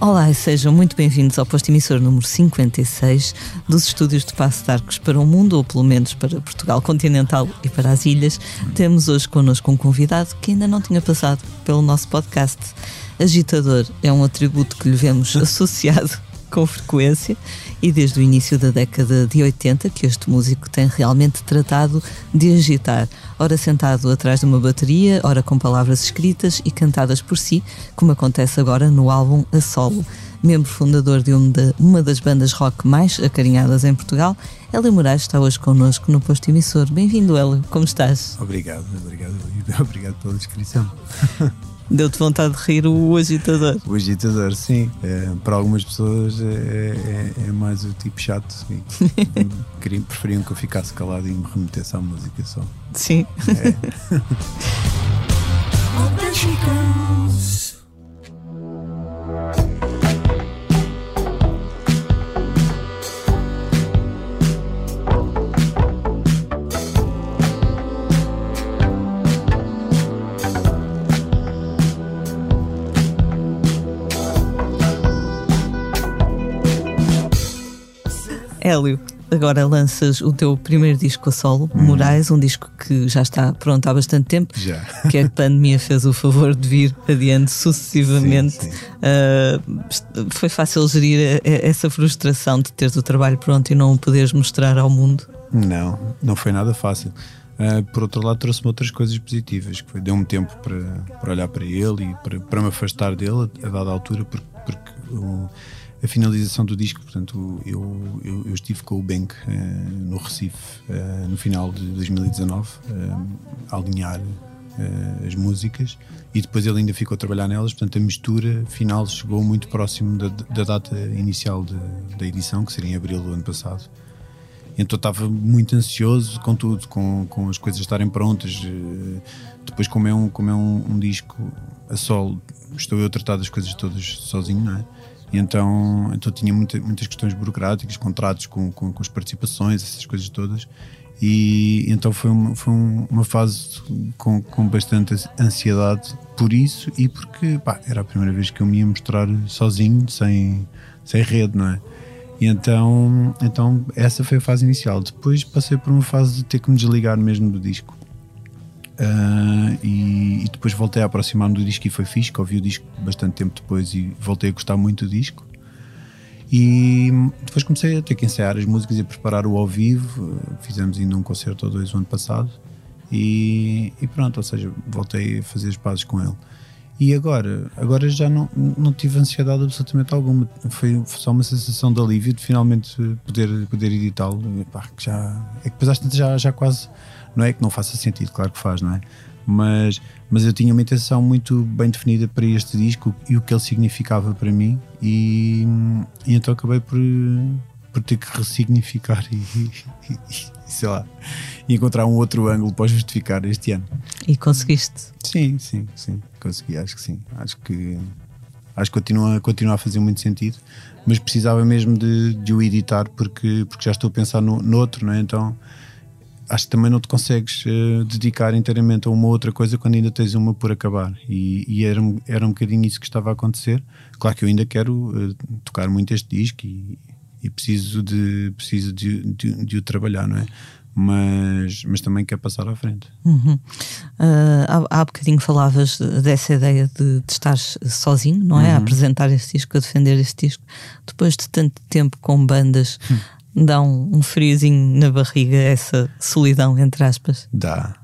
Olá e sejam muito bem-vindos ao posto emissor número 56 dos estúdios de Passo de Arcos para o mundo, ou pelo menos para Portugal continental e para as ilhas. Temos hoje connosco um convidado que ainda não tinha passado pelo nosso podcast. Agitador é um atributo que lhe vemos associado com frequência e desde o início da década de 80 que este músico tem realmente tratado de agitar, ora sentado atrás de uma bateria, ora com palavras escritas e cantadas por si, como acontece agora no álbum A Solo. Membro fundador de uma das bandas rock mais acarinhadas em Portugal, Hélio Moraes está hoje connosco no posto emissor. Bem-vindo, Hélio. Como estás? Obrigado, obrigado, obrigado pela descrição. Deu-te vontade de rir o agitador. O agitador, sim. É, para algumas pessoas é, é, é, mais o tipo chato. Queriam, preferiam que eu ficasse calado e me remetesse à música só. Sim. É. Hélio, agora lanças o teu primeiro disco a solo, hum. Moraes, um disco que já está pronto há bastante tempo. Já. Que a pandemia fez o favor de vir adiante sucessivamente. Sim, sim. Uh, foi fácil gerir essa frustração de teres o trabalho pronto e não o poderes mostrar ao mundo? Não, não foi nada fácil. Uh, por outro lado, trouxe-me outras coisas positivas, que deu-me tempo para, para olhar para ele e para, para me afastar dele a, a dada altura, porque, porque o, a finalização do disco, portanto, eu, eu, eu estive com o Bank uh, no Recife uh, no final de 2019 uh, a alinhar as músicas e depois ele ainda ficou a trabalhar nelas, portanto a mistura final chegou muito próximo da, da data inicial de, da edição, que seria em abril do ano passado. Então estava muito ansioso com tudo, com, com as coisas estarem prontas. Depois, como é um, como é um, um disco a solo, estou eu a tratar das coisas todas sozinho, não é? E então, então tinha muita, muitas questões burocráticas, contratos com, com, com, as participações, essas coisas todas. E então foi uma, foi uma fase com, com bastante ansiedade por isso e porque pá, era a primeira vez que eu me ia mostrar sozinho, sem, sem rede, não é? E então, então essa foi a fase inicial. Depois passei por uma fase de ter que me desligar mesmo do disco. Uh, e, e, depois voltei a aproximar-me do disco e foi fixe, ouvi o disco bastante tempo depois e voltei a gostar muito do disco. E depois comecei a ter que ensaiar as músicas e preparar o ao vivo. Fizemos ainda um concerto ou dois o ano passado. E, e, pronto, ou seja, voltei a fazer as pazes com ele. E agora, agora já não, não tive ansiedade absolutamente alguma. Foi só uma sensação de alívio de finalmente poder, poder editá-lo. Já, é que depois às já, já quase não é que não faça sentido, claro que faz, não é? Mas, mas eu tinha uma intenção muito bem definida para este disco e o que ele significava para mim, e, e então acabei por, por ter que ressignificar e, e, e, sei lá, encontrar um outro ângulo para justificar este ano. E conseguiste? Sim, sim, sim, consegui, acho que sim. Acho que acho que continua, continua a fazer muito sentido, mas precisava mesmo de, de o editar porque, porque já estou a pensar no, no outro, não é? Então acho que também não te consegues uh, dedicar inteiramente a uma outra coisa quando ainda tens uma por acabar. E, e, era, era um bocadinho isso que estava a acontecer. Claro que eu ainda quero uh, tocar muito este disco e, e preciso, de, preciso de, de, de, o trabalhar, não é? Mas, mas também quer passar à frente. Uhum. Uh, há, há bocadinho falavas dessa ideia de, de estar sozinho, não é? Uhum. A apresentar este disco, a defender este disco. Depois de tanto tempo com bandas. Uhum dá um, um friozinho na barriga essa solidão, entre aspas? Dá.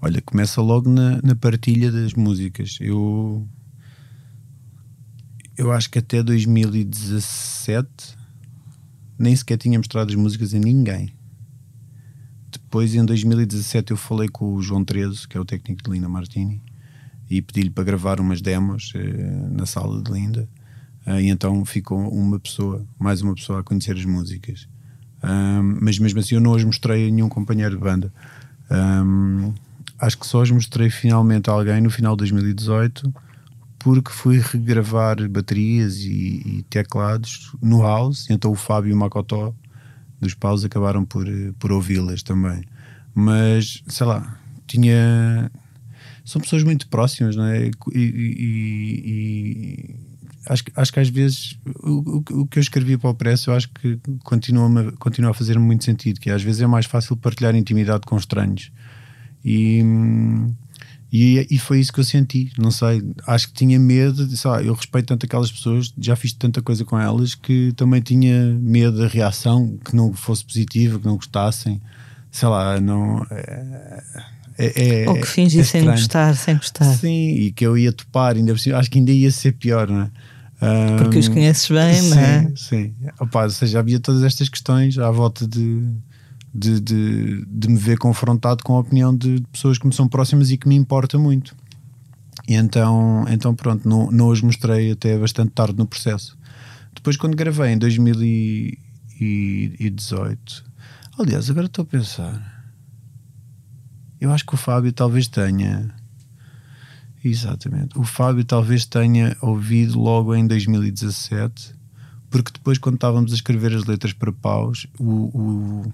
Olha, começa logo na, na partilha das músicas. Eu. Eu acho que até 2017 nem sequer tinha mostrado as músicas a ninguém. Depois, em 2017, eu falei com o João Trezo, que é o técnico de Linda Martini, e pedi-lhe para gravar umas demos eh, na sala de Linda. Uh, e então ficou uma pessoa, mais uma pessoa, a conhecer as músicas. Um, mas mesmo assim eu não as mostrei a nenhum companheiro de banda. Um, acho que só as mostrei finalmente a alguém no final de 2018, porque fui regravar baterias e, e teclados no house, então o Fábio e o Macotó dos paus acabaram por, por ouvi-las também. Mas, sei lá, tinha. São pessoas muito próximas, não é? E, e, e acho, acho que às vezes o, o, que eu escrevi para o Press eu acho que continua, continua a fazer muito sentido, que às vezes é mais fácil partilhar intimidade com estranhos. E, e, e, foi isso que eu senti. Não sei, acho que tinha medo. De, sei lá, eu respeito tanto aquelas pessoas, já fiz tanta coisa com elas que também tinha medo da reação, que não fosse positiva, que não gostassem. Sei lá, não. É, é, é Ou que fingissem é gostar sem gostar. Sim, e que eu ia topar, ainda acho que ainda ia ser pior, não é? Porque os conheces bem, sim, não é? Sim, Opa, ou seja, havia todas estas questões à volta de de, de, de me ver confrontado com a opinião de pessoas que me são próximas e que me importa muito. E então, então pronto, não, não os mostrei até bastante tarde no processo. Depois, quando gravei em 2018, aliás, agora estou a pensar, eu acho que o Fábio talvez tenha. Exatamente. O Fábio talvez tenha ouvido logo em 2017, porque depois, quando estávamos a escrever as letras para paus, o, o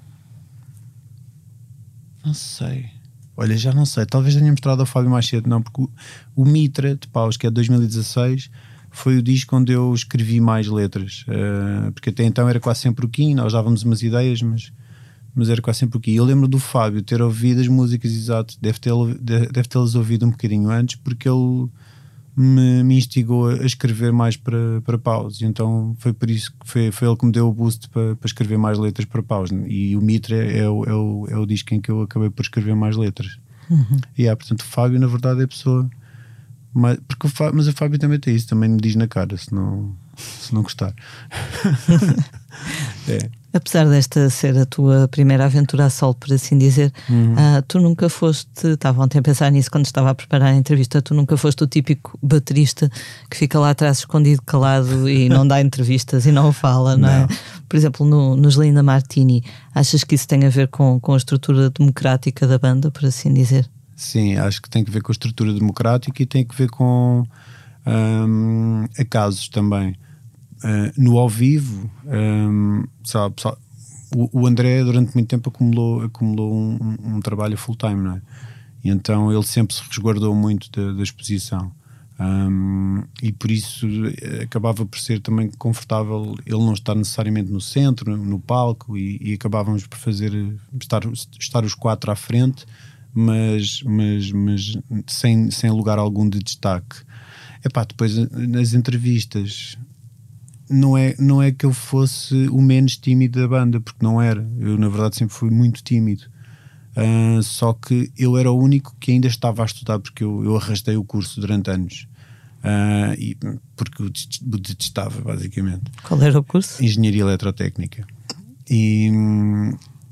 não sei. Olha, já não sei. Talvez tenha mostrado ao Fábio mais cedo, não, porque o, Mitra de Paus, que é de 2016, foi o disco onde eu escrevi mais letras. Uh, porque até então era quase sempre o Kim, nós dávamos umas ideias, mas, mas era quase sempre o Kim. Eu lembro do Fábio ter ouvido as músicas, exato, deve tê-las deve tê ouvido um bocadinho antes, porque ele me, me, instigou a escrever mais para, para paus. Então foi por isso que foi, foi ele que me deu o boost para, para escrever mais letras para paus. E o Mitra é o, é, o, é o disco em que eu acabei por escrever mais letras. Uhum. E é, portanto, o Fábio, na verdade, é a pessoa. Mas, porque o Fábio, mas o Fábio também tem isso, também me diz na cara se não, se não gostar. é. Apesar desta ser a tua primeira aventura a sol, por assim dizer, uhum. uh, tu nunca foste, estava ontem a pensar nisso quando estava a preparar a entrevista, tu nunca foste o típico baterista que fica lá atrás escondido, calado e não dá entrevistas e não fala, não, é? não. é? Por exemplo, no, no Linda Martini, achas que isso tem a ver com, com a estrutura democrática da banda, por assim dizer? Sim, acho que tem a ver com a estrutura democrática e tem a ver com um, acasos também. Uh, no ao vivo, um, sabe, sabe, o, o, André durante muito tempo acumulou, acumulou um, um trabalho full-time, não é? E então ele sempre se resguardou muito da, da exposição. Um, e por isso eh, acabava por ser também confortável ele não estar necessariamente no centro, no, no palco, e, e, acabávamos por fazer estar, estar os quatro à frente, mas, mas, mas sem, sem lugar algum de destaque. Epá, depois nas entrevistas não é, não é que eu fosse o menos tímido da banda, porque não era. Eu, na verdade, sempre fui muito tímido. Uh, só que eu era o único que ainda estava a estudar, porque eu, eu arrastei o curso durante anos. Uh, e, porque o detestava, basicamente. Qual era o curso? Engenharia Eletrotécnica. E,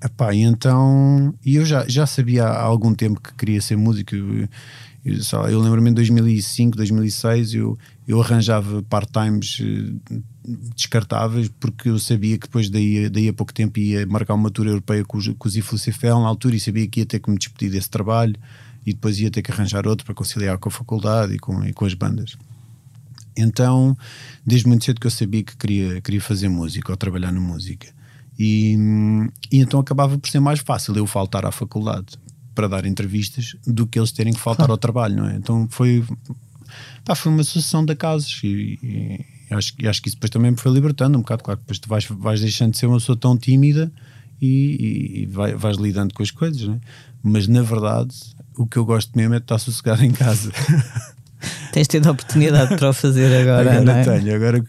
epá, e então e eu já, já sabia há algum tempo que queria ser músico. Eu, eu, eu lembro-me em 2005, 2006, eu, eu arranjava part-times eh, descartáveis porque eu sabia que depois daí, daí a pouco tempo ia marcar uma tour europeia com, com os Iflucifel na altura e sabia que ia ter que me despedir desse trabalho e depois ia ter que arranjar outro para conciliar com a faculdade e com, e com as bandas. Então, desde muito cedo que eu sabia que queria, queria fazer música ou trabalhar na música. E, e então acabava por ser mais fácil eu faltar à faculdade para dar entrevistas do que eles terem que faltar ao trabalho, não é? Então foi, pá, foi uma sucessão de casos e, e acho, e acho que isso depois também me foi libertando um bocado. Claro, depois tu vais, vais deixando de ser uma pessoa tão tímida e, e vai, vais lidando com as coisas, né? mas na verdade o que eu gosto mesmo é de estar sossegado em casa. Tens tido a oportunidade para o fazer agora, agora não é? tenho. Agora,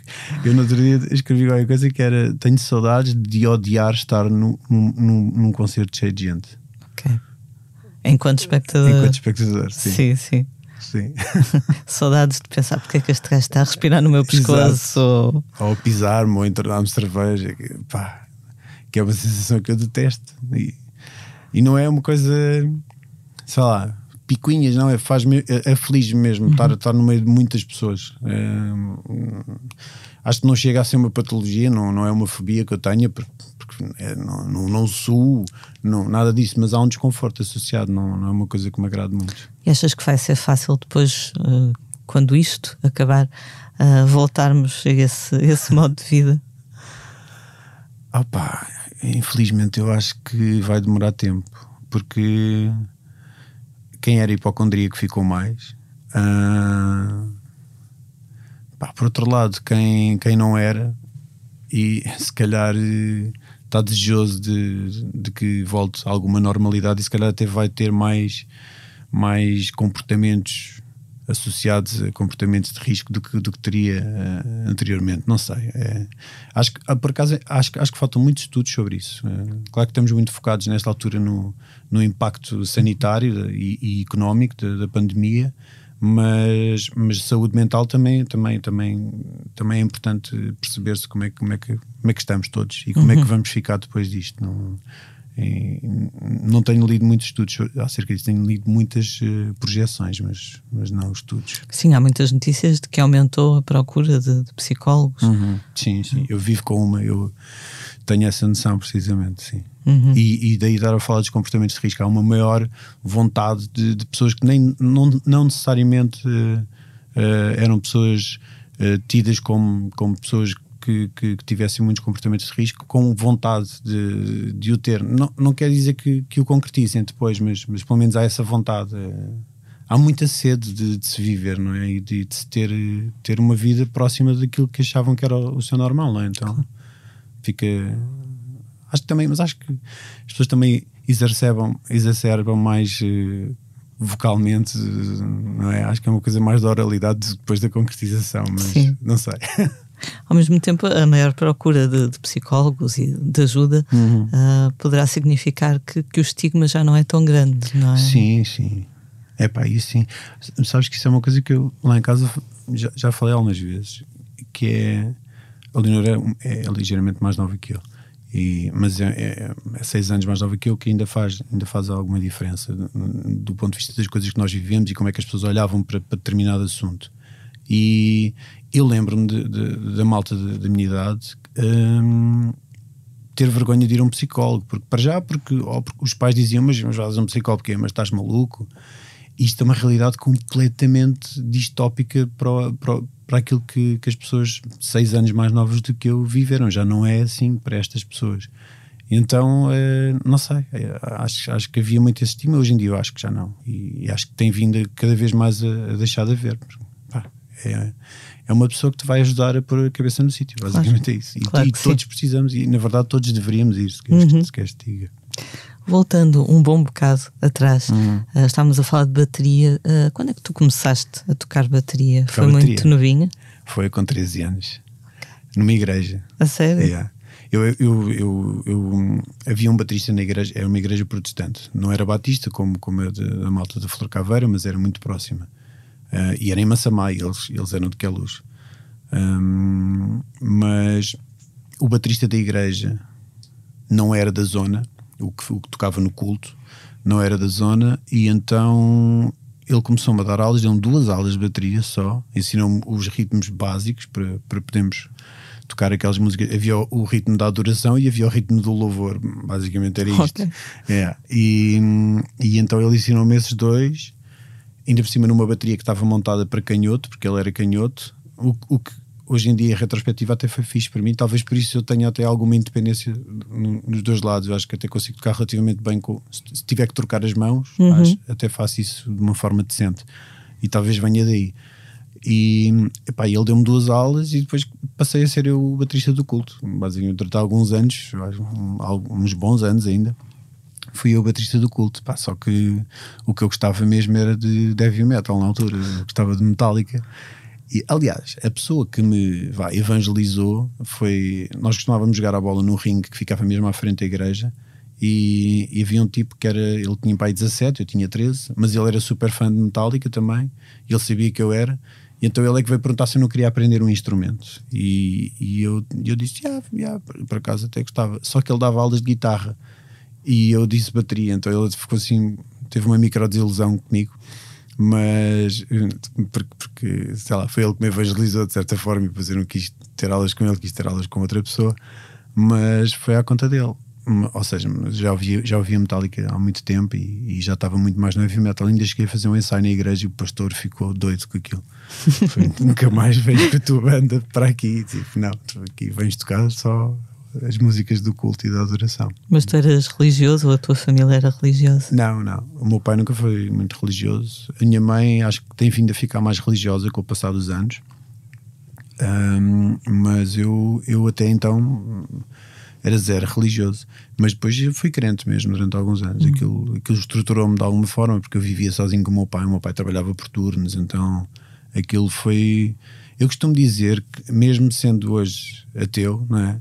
eu no outro dia escrevi qualquer coisa que era: tenho saudades de odiar estar num, num, num concerto cheio de gente. Ok. Enquanto espectador. Enquanto espectador, sim. Sim, sim. Sim. Saudades de pensar porque é que este gajo está a respirar no meu pescoço. Ou, ou pisar-me ou entornar-me cerveja. Pá, que é uma sensação que eu detesto. E, e não é uma coisa, sei lá, picuinhas, não, é, faz-me, é, é feliz mesmo uhum. estar, estar no meio de muitas pessoas. É, acho que não chega a ser uma patologia, não, não é uma fobia que eu tenha, porque, porque é, não, não, não sou, não, nada disso, mas há um desconforto associado, não, não é uma coisa que me agrada muito. E achas que vai ser fácil depois, uh, quando isto acabar, uh, voltarmos a esse, esse modo de vida? Opa, infelizmente eu acho que vai demorar tempo, porque quem era hipocondríaco ficou mais. Uh, pá, por outro lado, quem, quem não era, e se calhar está desejoso de, de que volte alguma normalidade e se calhar até vai ter mais, mais comportamentos associados a comportamentos de risco do que, do que teria uh, anteriormente. Não sei. É, acho que, ah, por acaso, acho, acho que faltam muitos estudos sobre isso. Uh, claro que estamos muito focados nesta altura no, no impacto sanitário e, e económico da, da pandemia, mas, mas saúde mental também, também, também, também é importante perceber-se como é, como, é que, como é que estamos todos e como uhum. é que uhum. vamos ficar depois disto. Não, não tenho lido muitos estudos acerca disso, tenho lido muitas uh, projeções, mas, mas não estudos. Sim, há muitas notícias de que aumentou a procura de, de psicólogos. Uhum. Sim, sim, eu vivo com uma, eu tenho essa noção precisamente, sim. Uhum. E, e, daí dar a falar dos comportamentos de risco. Há uma maior vontade de, de pessoas que nem, não, não necessariamente uh, uh, eram pessoas uh, tidas como, como pessoas que, que, que, tivessem muitos comportamentos de risco, com vontade de, de o ter. Não, não quer dizer que, que o concretizem depois, mas, mas pelo menos há essa vontade. Há muita sede de, de se viver, não é? E de, de se ter, ter uma vida próxima daquilo que achavam que era o, seu normal, não é? Então fica Acho que também, mas acho que as pessoas também exacerbam, exacerbam mais uh, vocalmente, não é? Acho que é uma coisa mais da oralidade depois da concretização, mas Sim. não sei. Ao mesmo tempo, a maior procura de, de psicólogos e de ajuda uhum. uh, poderá significar que, que o estigma já não é tão grande, não é? Sim, sim. É pá, isso sim. Sabes que isso é uma coisa que eu lá em casa já, já falei algumas vezes, que é a Leonor é, é ligeiramente mais nova que eu. E, mas é, é, é, seis anos mais nova que eu que ainda faz, ainda faz alguma diferença do, do, ponto de vista das coisas que nós vivemos e como é que as pessoas olhavam para, para determinado assunto. E eu lembro-me da malta da minha idade hum, ter vergonha de ir a um psicólogo, porque para já, porque, porque os pais diziam, mas, mas vais a um psicólogo porque mas estás maluco? Isto é uma realidade completamente distópica para, para, para aquilo que, que as pessoas seis anos mais novas do que eu viveram. Já não é assim para estas pessoas. Então, é, não sei, é, acho, acho que havia muito esse estigma, hoje em dia eu acho que já não. E, e acho que tem vindo cada vez mais a, a deixar de haver. Pá, é, é uma pessoa que te vai ajudar a pôr a cabeça no sítio, basicamente claro. é isso. E, claro e todos sim. precisamos, e na verdade todos deveríamos ir, se queres, uhum. se queres te diga. Voltando um bom bocado atrás, uhum. uh, estávamos a falar de bateria. Uh, quando é que tu começaste a tocar bateria? Foi bateria. muito novinha? Foi com 13 anos, okay. numa igreja. A sério? Yeah. Eu, eu, eu, eu, havia um baterista na igreja, era uma igreja protestante, não era batista como, como a, de, a malta da Flor Caveira, mas era muito próxima. Uh, e era em Massamá, eles, eles eram de Queluz. Um, mas o baterista da igreja não era da zona, o que, o que tocava no culto, não era da zona, e então ele começou-me a dar aulas, deu duas aulas de bateria só, ensinou-me os ritmos básicos para, para podermos tocar aquelas músicas. Havia o, o, ritmo da adoração e havia o ritmo do louvor, basicamente era isto. Okay. É. E, e então ele ensinou-me esses dois, ainda por cima numa bateria que estava montada para canhoto, porque ele era canhoto, o, o que hoje em dia a retrospectiva até foi fixe para mim, talvez por isso eu tenha até alguma independência nos dois lados. Eu acho que até consigo tocar relativamente bem com. Se tiver que trocar as mãos, uhum. acho, até faço isso de uma forma decente. E talvez venha daí. E epá, ele deu-me duas aulas e depois passei a ser eu o baterista do culto. Basicamente, durante alguns anos, uns bons anos ainda, fui eu o baterista do culto. Pá, só que o que eu gostava mesmo era de heavy metal na altura. Eu gostava de Metallica. E, aliás, a pessoa que me vai, evangelizou foi. Nós costumávamos jogar a bola no ringue que ficava mesmo à frente da igreja. E, e, havia um tipo que era. Ele tinha pai 17, eu tinha 13, mas ele era super fã de Metallica também. Ele sabia que eu era. E então ele é que veio perguntar se eu não queria aprender um instrumento. E, e eu, eu disse: ah, yeah, por acaso até gostava. Só que ele dava aulas de guitarra. E eu disse bateria. Então ele ficou assim. Teve uma micro desilusão comigo mas porque, porque, sei lá, foi ele que me evangelizou de certa forma e depois eu não quis ter aulas com ele, quis ter aulas com outra pessoa, mas foi à conta dele. ou seja, já ouvia, já ouvia Metallica há muito tempo e, e já estava muito mais no heavy metal. Ainda cheguei a fazer um ensaio na igreja e o pastor ficou doido com aquilo. Foi, nunca mais com a tua banda para aqui. Tipo, não, aqui vens tocar só as músicas do culto e da adoração. Mas tu eras religioso ou a tua família era religiosa? Não, não. O meu pai nunca foi muito religioso. A minha mãe acho que tem vindo a ficar mais religiosa com o passar dos anos. Um, mas eu, eu até então era zero religioso. Mas depois fui crente mesmo durante alguns anos. Uhum. Aquilo, aquilo estruturou-me de alguma forma, porque eu vivia sozinho com o meu pai. O meu pai trabalhava por turnos, então aquilo foi. Eu costumo dizer que, mesmo sendo hoje ateu, não é?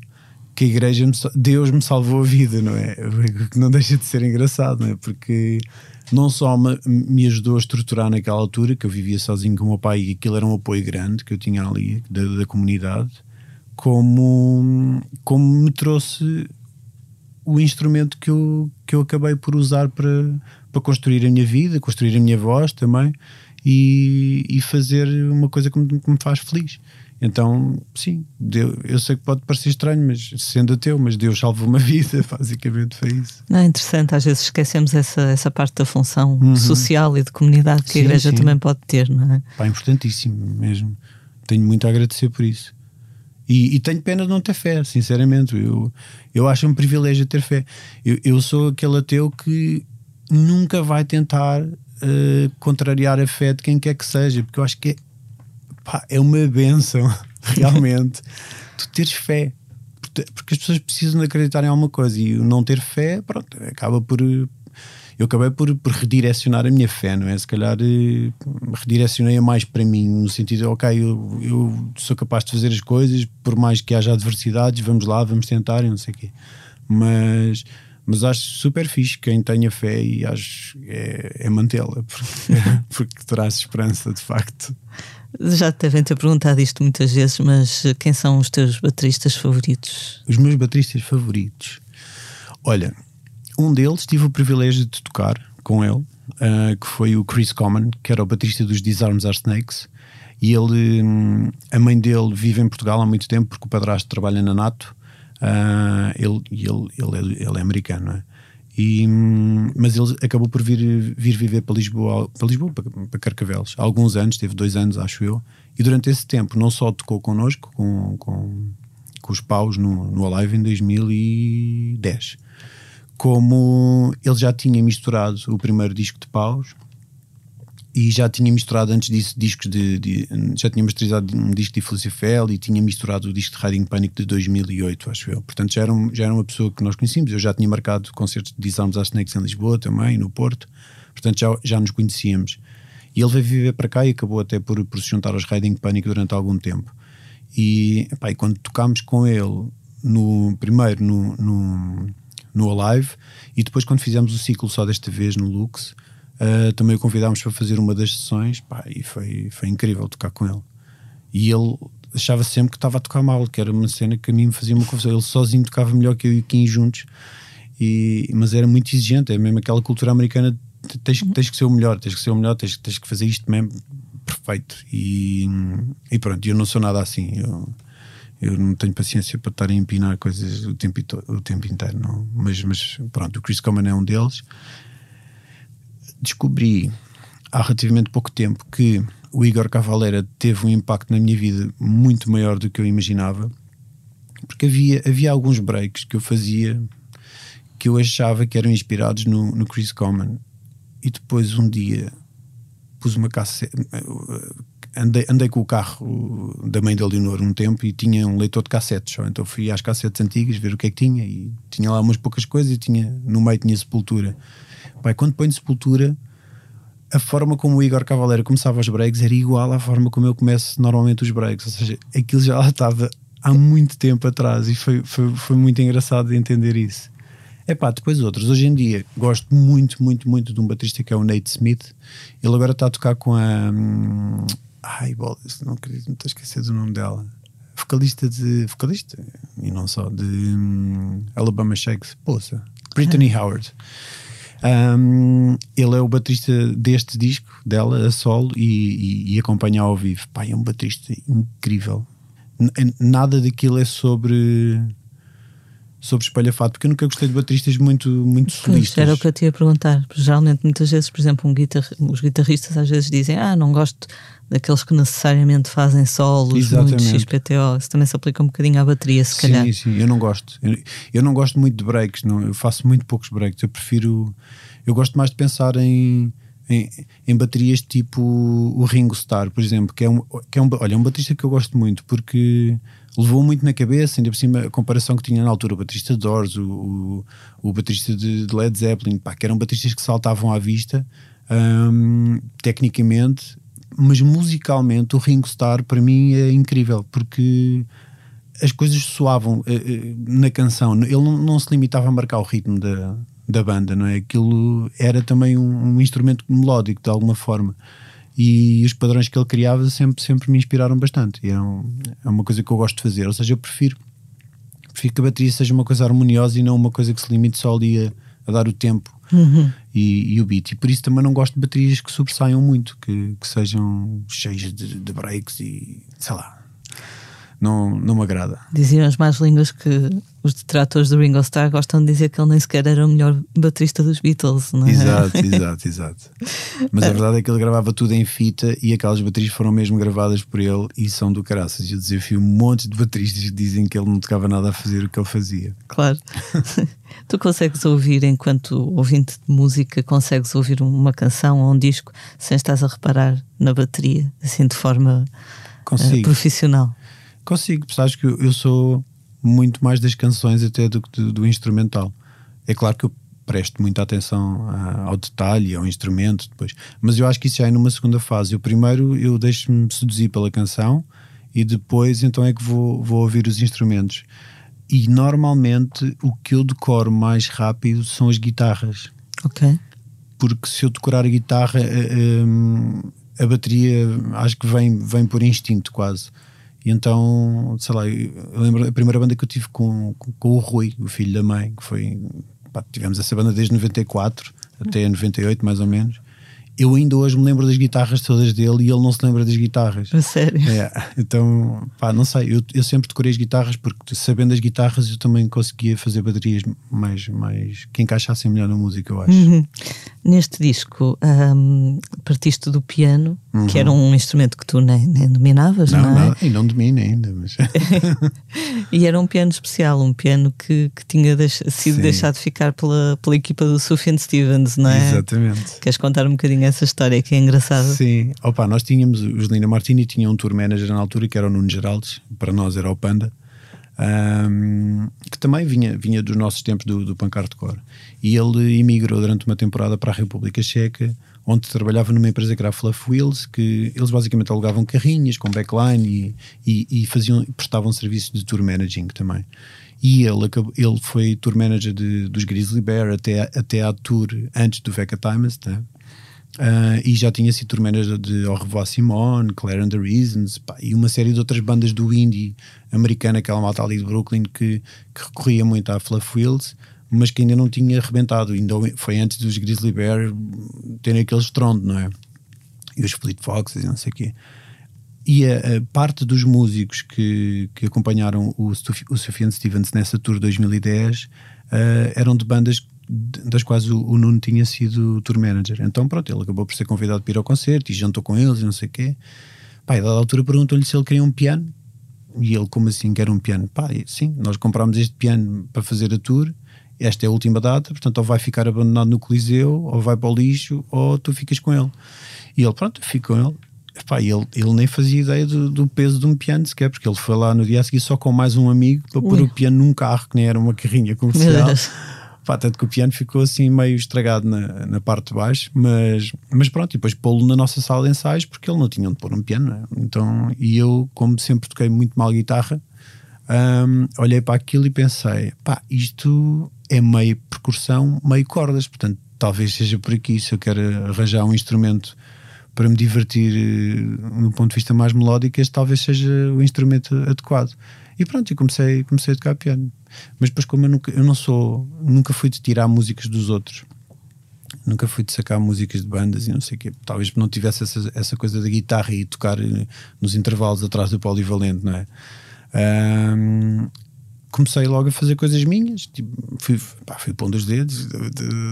Que a igreja, me, Deus me salvou a vida, não é? Que não deixa de ser engraçado, não é? Porque não só me, me, ajudou a estruturar naquela altura, que eu vivia sozinho com o meu pai e aquilo era um apoio grande que eu tinha ali, da, da comunidade, como, como me trouxe o instrumento que eu, que eu acabei por usar para, para construir a minha vida, construir a minha voz também e, e fazer uma coisa que me, que me faz feliz. Então, sim, Deus, eu sei que pode parecer estranho, mas sendo ateu, mas Deus salvou uma vida, basicamente foi isso. Não, é interessante, às vezes esquecemos essa, essa parte da função uhum. social e de comunidade que sim, a igreja sim. também pode ter, não é? Pá, importantíssimo mesmo. Tenho muito a agradecer por isso. E, e, tenho pena de não ter fé, sinceramente. Eu, eu acho um privilégio ter fé. Eu, eu sou aquele ateu que nunca vai tentar uh, contrariar a fé de quem quer que seja, porque eu acho que é, pá, é uma benção, realmente, tu teres fé. Porque as pessoas precisam de acreditar em alguma coisa e o não ter fé, pronto, acaba por, eu acabei por, por redirecionar a minha fé, não é? Se calhar eh, redirecionei-a mais para mim, no sentido, ok, eu, eu, sou capaz de fazer as coisas, por mais que haja adversidades, vamos lá, vamos tentar e não sei o quê. Mas, mas acho super fixe quem tenha fé e acho é, é mantê-la, porque, porque traz esperança, de facto. Já te devem ter perguntado isto muitas vezes, mas quem são os teus bateristas favoritos? Os meus bateristas favoritos. Olha, um deles tive o privilégio de tocar com ele, uh, que foi o Chris Common, que era o baterista dos Disarms Are Snakes. E ele, um, a mãe dele vive em Portugal há muito tempo, porque o padrasto trabalha na NATO. Uh, ele, ele, ele, é, ele é americano, é? E, mas ele acabou por vir, vir viver para Lisboa, para Lisboa, para, para Carcavelos, há alguns anos, teve dois anos, acho eu. E durante esse tempo não só tocou connosco, com, com, com os paus no, no Alive em 2010, como ele já tinha misturado o primeiro disco de paus e já tinha misturado antes disso discos de, de já tinha masterizado um disco de Felicifel e tinha misturado o disco de Riding Panic de 2008 acho eu, portanto já era, um, já era uma pessoa que nós conhecíamos, eu já tinha marcado concertos de Disarms à Snakes em Lisboa também, no Porto. Portanto já, já nos conhecíamos. E ele veio viver para cá e acabou até por, por se juntar aos Riding Panic durante algum tempo. E, epá, e quando tocámos com ele no, primeiro no, no no Alive e depois quando fizemos o ciclo só desta vez no Lux uh, também o convidámos para fazer uma das sessões pá, e foi, foi incrível tocar com ele e ele achava sempre que estava a tocar mal que era uma cena que a mim me fazia uma confusão ele sozinho tocava melhor que eu e o Kim juntos e, mas era muito exigente é mesmo aquela cultura americana tens, tens que ser o melhor tens que ser o melhor, tens, tens que fazer isto mesmo perfeito e, e pronto, eu não sou nada assim eu eu não tenho paciência para estar a empinar coisas o tempo, o tempo inteiro, não. Mas, mas pronto, o Chris Coleman é um deles. Descobri há relativamente pouco tempo que o Igor Cavalera teve um impacto na minha vida muito maior do que eu imaginava, porque havia, havia alguns breaks que eu fazia que eu achava que eram inspirados no, no Chris Coleman. E depois um dia pus uma cassete, andei, andei com o carro da mãe da Leonor um tempo e tinha um leitor de cassetes. Então fui às cassetes antigas ver o que é que tinha e tinha lá umas poucas coisas e tinha, no meio tinha Sepultura. Pai, quando põe Sepultura, a forma como o Igor Cavaleiro começava os breaks era igual à forma como eu começo normalmente os breaks. Ou seja, aquilo já estava há muito tempo atrás e foi, foi, foi muito engraçado entender isso. É pá, depois outros. Hoje em dia gosto muito, muito, muito de um baterista que é o Nate Smith. Ele agora está a tocar com a. Hum, Ai, bolas, não acredito, não estou a esquecer do nome dela. Vocalista de. Vocalista? E não só, de um, Alabama Shakes. Poça. Brittany. Howard. Um, ele é o baterista deste disco dela, a solo, e, e, e acompanha ao vivo. Pai, é um baterista incrível. N nada daquilo é sobre sobre espalhafato, porque eu nunca gostei de bateristas muito, muito solistas. Pois, era o que eu te ia perguntar. Geralmente, muitas vezes, por exemplo, um guitar... os guitarristas às vezes dizem: Ah, não gosto daqueles que necessariamente fazem solos Exatamente. muito XPTO. Isso também se aplica um bocadinho à bateria, se sim, calhar. Sim, sim, eu não gosto. Eu, eu, não gosto muito de breaks, não, eu faço muito poucos breaks. Eu prefiro. Eu gosto mais de pensar em. Em, em, baterias tipo o Ringo Starr, por exemplo, que é um, que é um, olha, é um baterista que eu gosto muito porque levou muito na cabeça, ainda por cima a comparação que tinha na altura o baterista de Doors, o, o, o baterista de, de, Led Zeppelin, pá, que eram bateristas que saltavam à vista um, tecnicamente, mas musicalmente o Ringo Starr para mim é incrível porque as coisas soavam uh, uh, na canção, ele não, não, se limitava a marcar o ritmo da, da banda, não é? Aquilo era também um, um instrumento melódico de alguma forma e os padrões que ele criava sempre, sempre me inspiraram bastante. E é, um, é uma coisa que eu gosto de fazer. Ou seja, eu prefiro, prefiro que a bateria seja uma coisa harmoniosa e não uma coisa que se limite só ali a, a dar o tempo uhum. E, e, o beat. E por isso também não gosto de baterias que sobressaiam muito, que, que sejam cheias de, de breaks e sei lá não, não me agrada. Diziam as más línguas que os detratores do Ringo Starr gostam de dizer que ele nem sequer era o melhor baterista dos Beatles, não é? Exato, exato, exato. Mas a verdade é que ele gravava tudo em fita e aquelas baterias foram mesmo gravadas por ele e são do caraças. Eu desafio um monte de bateristas que dizem que ele não tocava nada a fazer o que ele fazia. Claro. tu consegues ouvir, enquanto ouvinte de música, consegues ouvir uma canção ou um disco sem estás a reparar na bateria, assim de forma uh, profissional? Consigo, sabes que eu sou muito mais das canções até do que do, do, instrumental. É claro que eu presto muita atenção a, ao detalhe, ao instrumento depois, mas eu acho que isso já é numa segunda fase. Eu primeiro eu deixo-me seduzir pela canção e depois então é que vou, vou ouvir os instrumentos. E normalmente o que eu decoro mais rápido são as guitarras. Ok. Porque se eu decorar a guitarra, a, eh, a, eh, a bateria acho que vem, vem por instinto quase. E então, sei lá, eu lembro a primeira banda que eu tive com, com, com o Rui, o filho da mãe, que foi. Pá, tivemos essa banda desde 94 até 98, mais ou menos eu ainda hoje me lembro das guitarras todas dele e ele não se lembra das guitarras. A sério? É, então, pá, não sei, eu, eu sempre decorei as guitarras porque sabendo as guitarras eu também conseguia fazer baterias mais, mais que encaixassem melhor na música, eu acho. Uhum. Neste disco, um, partiste do piano, uhum. que era um instrumento que tu nem, nem dominavas, não, não é? Não, e não domino ainda, mas... e era um piano especial, um piano que, que tinha deix sido Sim. deixado ficar pela, pela equipa do Sufjan Stevens, não é? Exatamente. Queres contar um bocadinho essa história que é engraçada. Sim, opa, nós tínhamos, o Jelina Martini tinha um tour manager na altura que era o Nuno Geraldes, para nós era o Panda, um, que também vinha, vinha dos nossos tempos do, do punk hardcore. E ele emigrou durante uma temporada para a República Checa, onde trabalhava numa empresa que era a Fluff Wheels, que eles basicamente alugavam carrinhas com backline e, e, e faziam, prestavam serviços de tour managing também. E ele, acabou, ele foi tour manager de, dos Grizzly Bear até, até à tour antes do Veca Times, né? Uh, e já tinha sido tour manager de Au revoir Simone, Claire and the Reasons pá, e uma série de outras bandas do indie americana, aquela malta ali de Brooklyn que, que recorria muito à Fluff Wheels, mas que ainda não tinha arrebentado. Ainda foi antes dos Grizzly Bear terem aquele estrondo, não é? E os Split Foxes e não sei o quê. E a, a, parte dos músicos que, que acompanharam o, o Sufjan Stevens nessa tour 2010 uh, ah, eram de bandas das quais o, o, Nuno tinha sido tour manager. Então, pronto, ele acabou por ser convidado para ir ao concerto e jantou com eles e não sei o quê. Pá, e dada altura perguntou-lhe se ele queria um piano. E ele, como assim, quer um piano? Pá, sim, nós comprámos este piano para fazer a tour. Esta é a última data, portanto, ou vai ficar abandonado no Coliseu, ou vai para o lixo, ou tu ficas com ele. E ele, pronto, fico com ele. Epá, ele, ele nem fazia ideia do, do, peso de um piano sequer, porque ele foi lá no dia a seguir só com mais um amigo para pôr o piano num carro que nem era uma carrinha comercial. Pá, tanto que o piano ficou assim meio estragado na, na parte de baixo, mas, mas pronto, e depois pô-lo na nossa sala de ensaios porque ele não tinha onde pôr um piano. Né? Então, e eu, como sempre toquei muito mal guitarra, um, olhei para aquilo e pensei: pá, isto é meio percussão, meio cordas, portanto, talvez seja por aqui. Se eu quero arranjar um instrumento para me divertir no eh, ponto de vista mais melódico, este talvez seja o instrumento adequado. E pronto, e comecei, comecei a tocar piano. Mas depois, como eu, nunca, eu não sou, nunca fui de tirar músicas dos outros, nunca fui de sacar músicas de bandas e não sei o quê. Talvez não tivesse essa, essa coisa da guitarra e tocar nos intervalos atrás do polivalente, não é? Um, comecei logo a fazer coisas minhas, tipo, fui, pá, fui pondo os dedos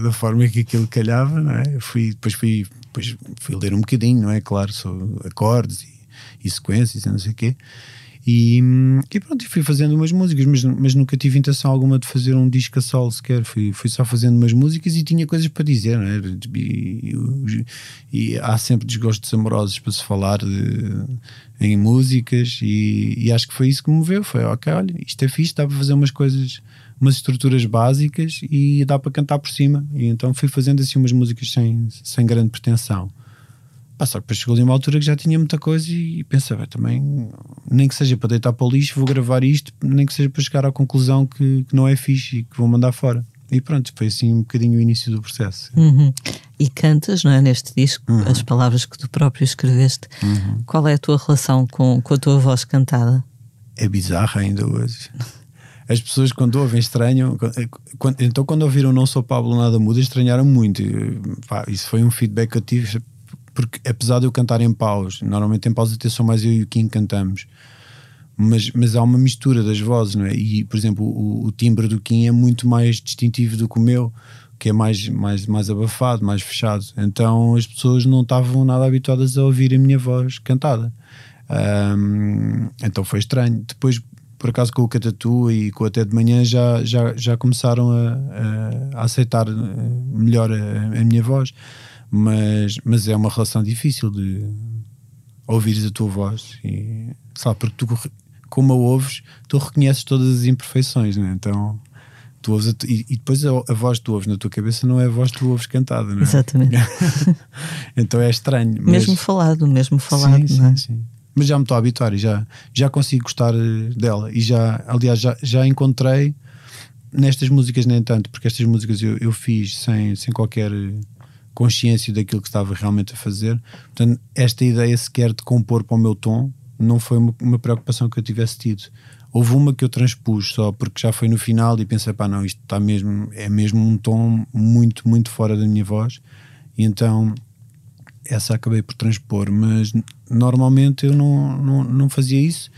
da forma que aquilo calhava, não é? Fui, depois fui, depois fui ler um bocadinho, não é? Claro, sou acordes e, e sequências e não sei o quê. E, e pronto, fui fazendo umas músicas, mas, mas nunca tive intenção alguma de fazer um disco a solo sequer. Fui, fui só fazendo umas músicas e tinha coisas para dizer, não é? E, e, e há sempre desgostos amorosos para se falar de, em músicas, e, acho que foi isso que me moveu. Foi, ok, olha, isto é fixe, dá para fazer umas coisas, umas estruturas básicas e dá para cantar por cima. E então fui fazendo assim umas músicas sem, sem grande pretensão. Ah, só que depois chegou ali uma altura que já tinha muita coisa e pensava também, nem que seja para deitar para o lixo, vou gravar isto, nem que seja para chegar à conclusão que, que não é fixe e que vou mandar fora. E pronto, foi assim um bocadinho o início do processo. Uhum. E cantas, não é? Neste disco, uhum. as palavras que tu próprio escreveste. Uhum. Qual é a tua relação com, com a tua voz cantada? É bizarra ainda hoje. As pessoas, quando ouvem, estranham. Então, quando ouviram Não Sou Pablo Nada Muda, estranharam muito. Pá, isso foi um feedback que eu tive porque apesar de eu cantar em paus, normalmente em paus até só mais eu e o Kim cantamos, mas, mas há uma mistura das vozes, não é? E, por exemplo, o, o timbre do Kim é muito mais distintivo do que o meu, que é mais, mais, mais abafado, mais fechado. Então as pessoas não estavam nada habituadas a ouvir a minha voz cantada. Um, então foi estranho. Depois, por acaso, com o Catatu e com Até de Manhã, já, já, já começaram a, a, aceitar melhor a, a minha voz mas, mas é uma relação difícil de ouvires a tua voz e sabe, porque tu como a ouves, tu reconheces todas as imperfeições, né? então tu ouves a, e, e, depois a, a, voz que tu ouves na tua cabeça não é a voz que tu ouves cantada, não é? Exatamente. então é estranho. Mas... Mesmo falado, mesmo falado, sim, não é? Sim, sim. Mas já me estou a habituar e já, já consigo gostar eh, dela. E já, aliás, já, já encontrei nestas músicas, nem tanto, porque estas músicas eu, eu fiz sem, sem qualquer consciência daquilo que estava realmente a fazer. Portanto, esta ideia sequer de compor para o meu tom não foi uma, uma preocupação que eu tivesse tido. Houve uma que eu transpus só porque já foi no final e pensei, pá, não, isto está mesmo, é mesmo um tom muito, muito fora da minha voz. E então essa acabei por transpor, mas normalmente eu não, não, não fazia isso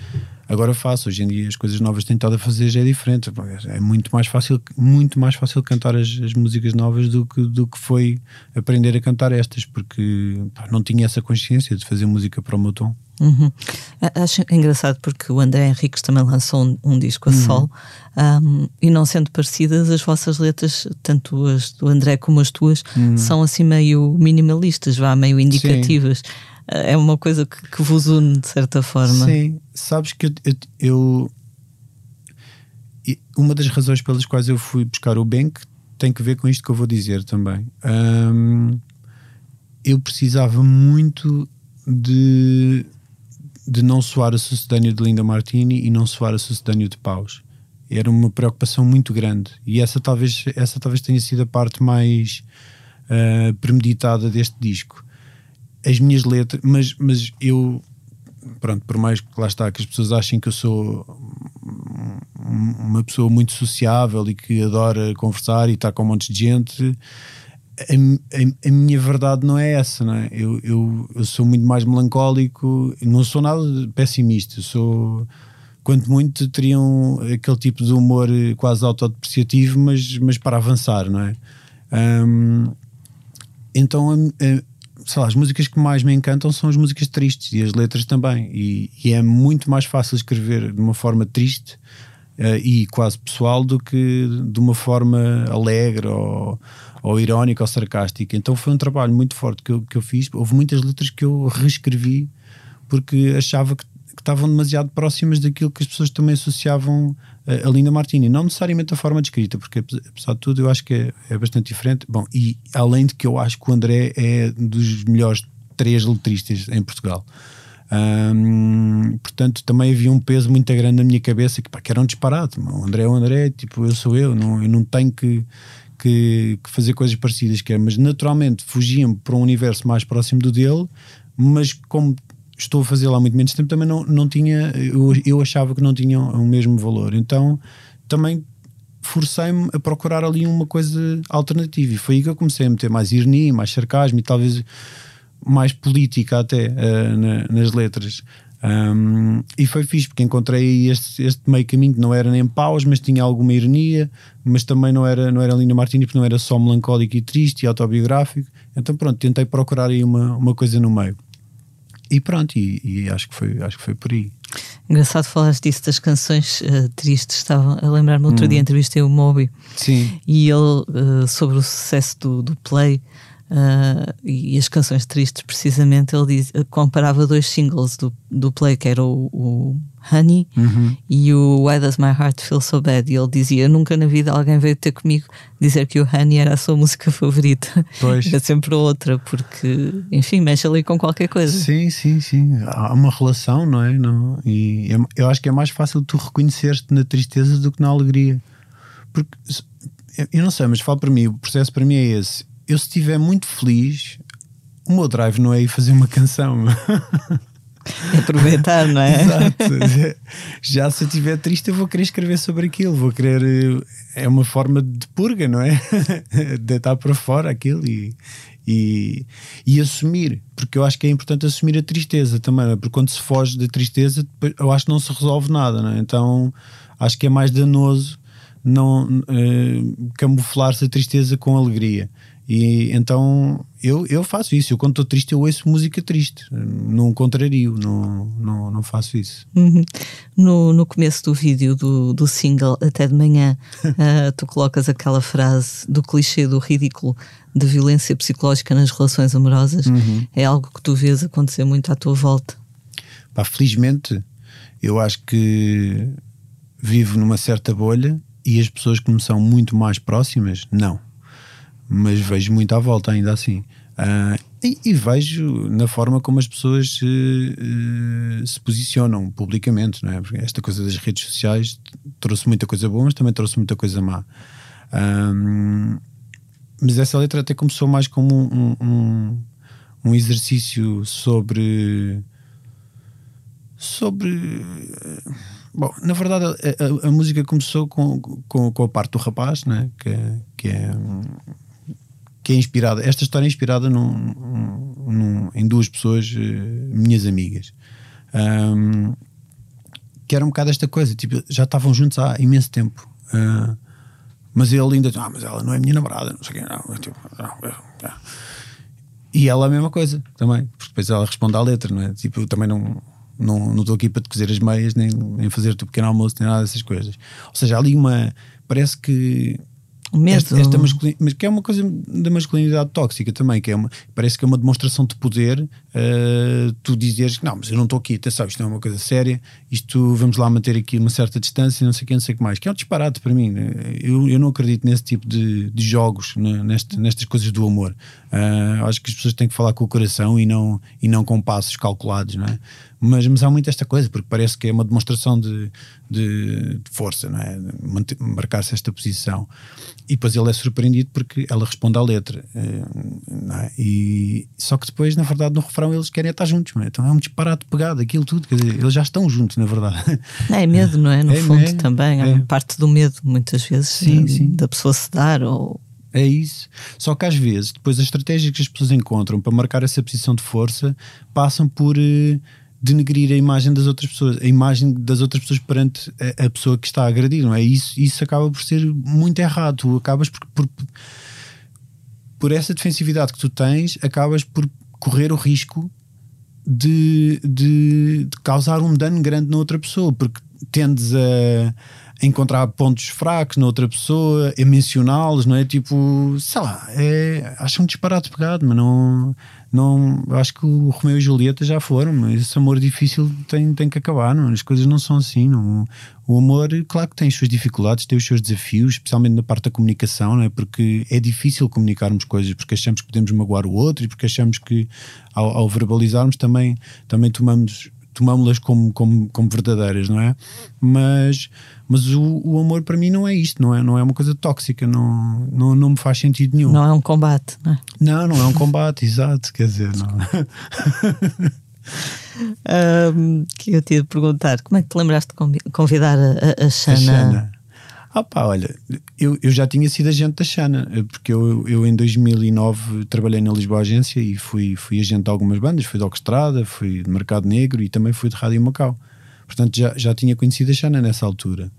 Agora faço, hoje em dia as coisas novas tenho estado a fazer já é diferente. É muito mais fácil, muito mais fácil cantar as, as músicas novas do que, do que foi aprender a cantar estas, porque pá, não tinha essa consciência de fazer música para o meu tom. Uhum. Acho engraçado porque o André Henriques também lançou um, um disco a uhum. sol um, e não sendo parecidas, as vossas letras, tanto as do André como as tuas, uhum. são assim meio minimalistas, vá, meio indicativas. Sim é uma coisa que, que, vos une de certa forma. Sim, sabes que eu, eu, eu, uma das razões pelas quais eu fui buscar o Bank tem que ver com isto que eu vou dizer também. Um, eu precisava muito de, de não soar a sucedâneo de Linda Martini e não soar a sucedâneo de Paus. Era uma preocupação muito grande e essa talvez, essa talvez tenha sido a parte mais uh, premeditada deste disco as minhas letras, mas, mas eu, pronto, por mais que lá está, que as pessoas achem que eu sou uma pessoa muito sociável e que adora conversar e estar com um monte de gente, a, a, a, minha verdade não é essa, não é? Eu, eu, eu sou muito mais melancólico, não sou nada pessimista, sou quanto muito teriam aquele tipo de humor quase autodepreciativo, mas, mas para avançar, não é? Um, então a, sei lá, as músicas que mais me encantam são as músicas tristes e as letras também. E, e é muito mais fácil escrever de uma forma triste uh, e quase pessoal do que de uma forma alegre ou, ou irónica ou sarcástica. Então foi um trabalho muito forte que eu, que eu fiz. Houve muitas letras que eu reescrevi porque achava que que estavam demasiado próximas daquilo que as pessoas também associavam a, a Linda Martini. Não necessariamente a forma de escrita, porque apesar de tudo eu acho que é, é, bastante diferente. Bom, e além de que eu acho que o André é dos melhores três letristas em Portugal. Hum, portanto, também havia um peso muito grande na minha cabeça que, pá, que era um disparate. O André é o André, tipo, eu sou eu, não, eu não tenho que, que, que fazer coisas parecidas, que é, mas naturalmente fugiam para um universo mais próximo do dele, mas como estou a fazer lá muito menos tempo, também não, não tinha, eu, eu achava que não tinham o mesmo valor. Então também forcei-me a procurar ali uma coisa alternativa e foi aí que eu comecei a meter mais ironia, mais sarcasmo e talvez mais política até uh, na, nas letras. Um, e foi fixe porque encontrei este, este meio caminho que não era nem paus, mas tinha alguma ironia, mas também não era, não era Lina Martini porque não era só melancólico e triste e autobiográfico. Então pronto, tentei procurar aí uma, uma coisa no meio. E pronto, e, e acho, que foi, acho que foi por aí. Engraçado falar disso das canções uh, tristes. Estava a lembrar-me outro hum. dia entrevistei o Moby Sim. e ele uh, sobre o sucesso do, do Play Uh, e as canções tristes, precisamente, ele diz, comparava dois singles do, do Play, que era o, o Honey uhum. e o Why Does My Heart Feel So Bad. E ele dizia: Nunca na vida alguém veio ter comigo dizer que o Honey era a sua música favorita. Pois. Era sempre outra, porque, enfim, mexe ali com qualquer coisa. Sim, sim, sim. Há uma relação, não é? Não, e é, eu acho que é mais fácil tu reconhecer-te na tristeza do que na alegria. Porque eu não sei, mas falo para mim, o processo para mim é esse eu se estiver muito feliz, o meu drive não é ir fazer uma canção. É aproveitar, não é? Exato. Já se eu estiver triste, eu vou querer escrever sobre aquilo, vou querer. É uma forma de purga, não é? Deitar para fora aquilo e, e, e, assumir, porque eu acho que é importante assumir a tristeza também, é? porque quando se foge da tristeza, eu acho que não se resolve nada, não é? Então acho que é mais danoso não uh, camuflar-se a tristeza com alegria. E então eu, eu faço isso. Eu, quando estou triste, eu ouço música triste. Não contrario, não, não, não faço isso. Uhum. No, no começo do vídeo do, do single Até de Manhã, uh, tu colocas aquela frase do clichê do ridículo de violência psicológica nas relações amorosas. Uhum. É algo que tu vês acontecer muito à tua volta. Pá, felizmente, eu acho que vivo numa certa bolha e as pessoas que me são muito mais próximas, não mas vejo muito à volta ainda assim. Uh, e, e, vejo na forma como as pessoas uh, se posicionam publicamente, não é? Porque esta coisa das redes sociais trouxe muita coisa boa, mas também trouxe muita coisa má. Mas essa letra até começou mais como um, um, um exercício sobre. sobre. Bom, na verdade, a, a, a música começou com, com, com, a parte do rapaz, né? que, que é que é inspirada, esta história é inspirada num, num, em duas pessoas, uh, minhas amigas, um, que era um bocado esta coisa, tipo, já estavam juntos há imenso tempo, uh, mas ele ainda, ah, mas ela não é minha namorada, não sei quem, não, tipo, não, não. E ela a mesma coisa também, porque depois ela responde à letra, não é? Tipo, eu também não não estou aqui para te cozer as meias, nem, nem fazer o pequeno almoço, nem nada dessas coisas. Ou seja, ali uma. Parece que Medo. Esta, masculin... mas que é uma coisa da masculinidade tóxica também, que é uma, parece que é uma demonstração de poder uh, tu dizeres, não, mas eu não estou aqui, atenção, isto não é uma coisa séria, isto vamos lá manter aqui uma certa distância, não sei o que, não sei o que mais, que é um disparate para mim. Né? Eu, eu não acredito nesse tipo de, de jogos, né? Neste, nestas coisas do amor. Uh, acho que as pessoas têm que falar com o coração e não, e não com passos calculados, não é? Mas, mas há muito esta coisa, porque parece que é uma demonstração de, de, de força, não é? Marcar-se esta posição. E depois ele é surpreendido porque ela responde à letra. Eh, é? E, só que depois, na verdade, no refrão eles querem estar juntos. É? Então é um disparate pegado, aquilo tudo. Quer dizer, eles já estão juntos, na verdade. É medo, não é? No é, fundo, é, também. É, parte do medo, muitas vezes, sim, sim. da pessoa se dar ou. É isso. Só que às vezes, depois, as estratégias que as pessoas encontram para marcar essa posição de força passam por. Uh, denegrir a imagem das outras pessoas, a imagem das outras pessoas perante a, a, pessoa que está a agredir, não é? Isso, isso acaba por ser muito errado. Tu acabas por, por, por essa defensividade que tu tens, acabas por correr o risco de, de, de causar um dano grande na outra pessoa, porque tendes a encontrar pontos fracos na outra pessoa, a mencioná-los, não é? Tipo, sei lá, é, acho um disparate pegado, mas não, não acho que o Romeu e Julieta já foram, mas esse amor difícil tem, tem que acabar, não? as coisas não são assim. Não? O amor, claro que tem as suas dificuldades, tem os seus desafios, especialmente na parte da comunicação, não é? porque é difícil comunicarmos coisas, porque achamos que podemos magoar o outro e porque achamos que ao, ao verbalizarmos também, também tomamos tomamos-las como, como, como verdadeiras, não é? Mas, mas o, o amor para mim não é isto, não é, não é uma coisa tóxica, não, não, não me faz sentido nenhum. Não é um combate, não é? Não, não é um combate, exato, quer dizer, não. um, que eu te ia perguntar, como é que te lembraste de convidar a, a, Xana? A Xana. Ah pá, olha, eu, eu já tinha sido agente da Xana, porque eu, eu em 2009 trabalhei na Lisboa Agência e fui, fui agente de algumas bandas, fui de Orquestrada, fui de Mercado Negro e também fui de Rádio Macau. Portanto, já, já tinha conhecido a Xana nessa altura.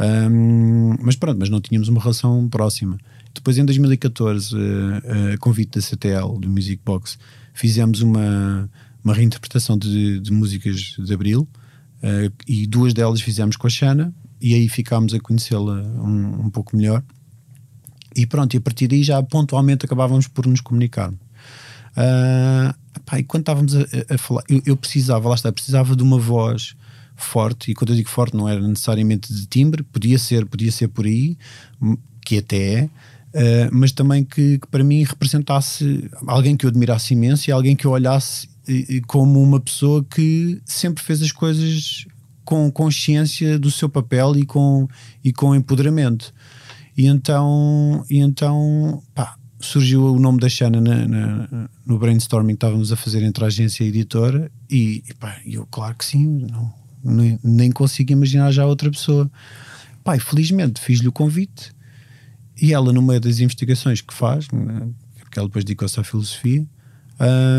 Um, mas pronto, mas não tínhamos uma relação próxima. Depois, em 2014, a, a convite da CTL, do Music Box, fizemos uma, uma reinterpretação de, de músicas de Abril uh, e duas delas fizemos com a Xana e aí ficámos a conhecê-la um, um, pouco melhor. E pronto, e a partir daí já pontualmente acabávamos por nos comunicar. Uh, pá, e quando estávamos a, a falar, eu, eu, precisava, lá está, precisava de uma voz forte, e quando eu digo forte não era necessariamente de timbre, podia ser, podia ser por aí, que até é, uh, mas também que, que, para mim representasse alguém que eu admirasse imenso e alguém que eu olhasse como uma pessoa que sempre fez as coisas com consciência do seu papel e com, e com empoderamento. E então, e então pá, surgiu o nome da Xana na, na, no brainstorming que estávamos a fazer entre a agência e a editora, e, e pá, eu, claro que sim, não, nem, nem consigo imaginar já outra pessoa. Pá, felizmente fiz-lhe o convite, e ela, no meio das investigações que faz, né, porque ela depois dedicou-se à filosofia,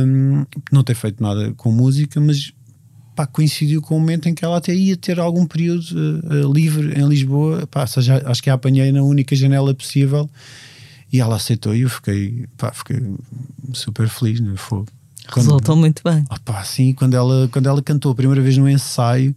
um, não tem feito nada com música, mas pá, coincidiu com o momento em que ela até ia ter algum período uh, livre em Lisboa. Pá, seja, acho que a apanhei na única janela possível e ela aceitou e eu fiquei, pá, fiquei super feliz. Né? Foi, quando, Resultou muito bem. pá, sim, quando ela, quando ela cantou a primeira vez no ensaio,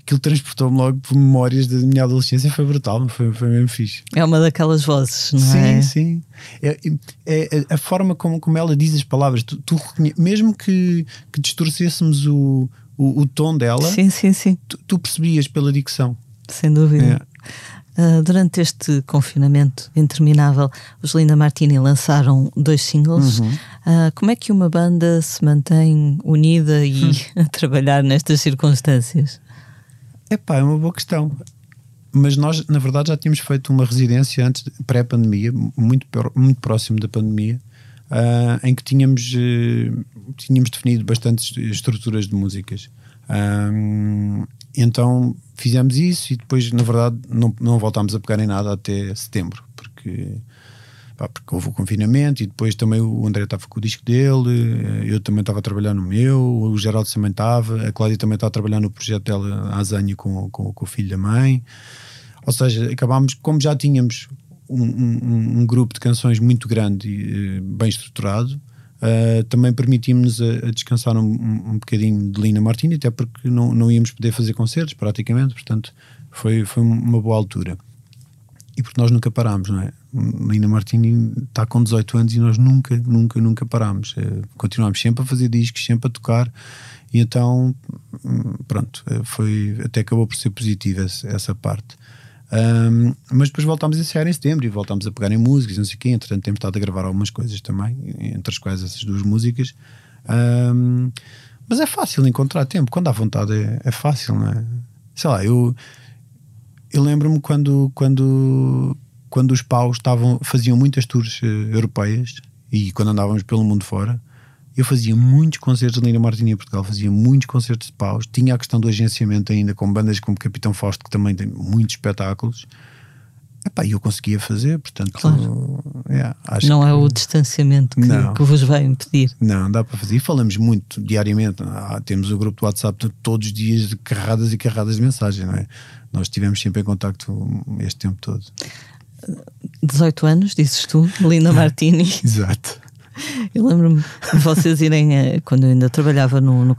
aquilo transportou-me logo por memórias da minha adolescência, foi brutal, foi, foi mesmo fixe. É uma daquelas vozes, não sim, é? Sim, sim. É, é, é, a forma como, como ela diz as palavras, tu, tu mesmo que, que distorcêssemos o, o, o, tom dela, sim, sim, sim. Tu, tu percebias pela dicção. Sem dúvida. Uh, durante este confinamento interminável, os Linda Martini lançaram dois singles. Uhum. Uh, como é que uma banda se mantém unida e hum. a trabalhar nestas circunstâncias? É pá, é uma boa questão. Mas nós, na verdade, já tínhamos feito uma residência antes, pré-pandemia, muito, muito próximo da pandemia, uh, em que tínhamos, uh, tínhamos definido bastantes estruturas de músicas. Um, então fizemos isso e depois, na verdade, não, não voltámos a pegar em nada até setembro, porque, pá, porque houve o confinamento e depois também o André estava com o disco dele, eu também estava a trabalhar no meu, o Geraldo também estava, a Cláudia também estava a trabalhar no projeto dela, a Azanha, com, com, com o filho da mãe. Ou seja, acabámos, como já tínhamos um, um, grupo de canções muito grande e eh, bem estruturado, Uh, também permitimos-nos a, a, descansar um, um, bocadinho de Lina Martini, até porque não, não íamos poder fazer concertos praticamente, portanto foi, foi uma boa altura. E porque nós nunca parámos, não é? Lina Martini está com 18 anos e nós nunca, nunca, nunca parámos. Uh, continuámos sempre a fazer discos, sempre a tocar, e então, hum, pronto, foi, até acabou por ser positiva essa parte. Um, mas depois voltámos a ensaiar em setembro e voltámos a pegar em músicas, não sei o quê. Entretanto, temos estado a gravar algumas coisas também, entre as quais essas duas músicas. Um, mas é fácil encontrar tempo, quando há vontade é, é fácil, não é? Sei lá, eu, eu lembro-me quando, quando, quando os paus estavam, faziam muitas tours uh, europeias e quando andávamos pelo mundo fora eu fazia muitos concertos de Lina Martini em Portugal, fazia muitos concertos de paus, tinha a questão do agenciamento ainda com bandas como Capitão Fausto, que também tem muitos espetáculos. e eu conseguia fazer, portanto, claro. não que, é o distanciamento que, não, que, vos vai impedir. Não, dá para fazer. E falamos muito diariamente. Ah, temos o grupo do WhatsApp todos os dias de carradas e carradas de mensagens, não é? Nós estivemos sempre em contacto este tempo todo. 18 anos, dizes tu, Lina Martini. Exato. Eu lembro-me de vocês irem, eh, quando eu ainda trabalhava no, no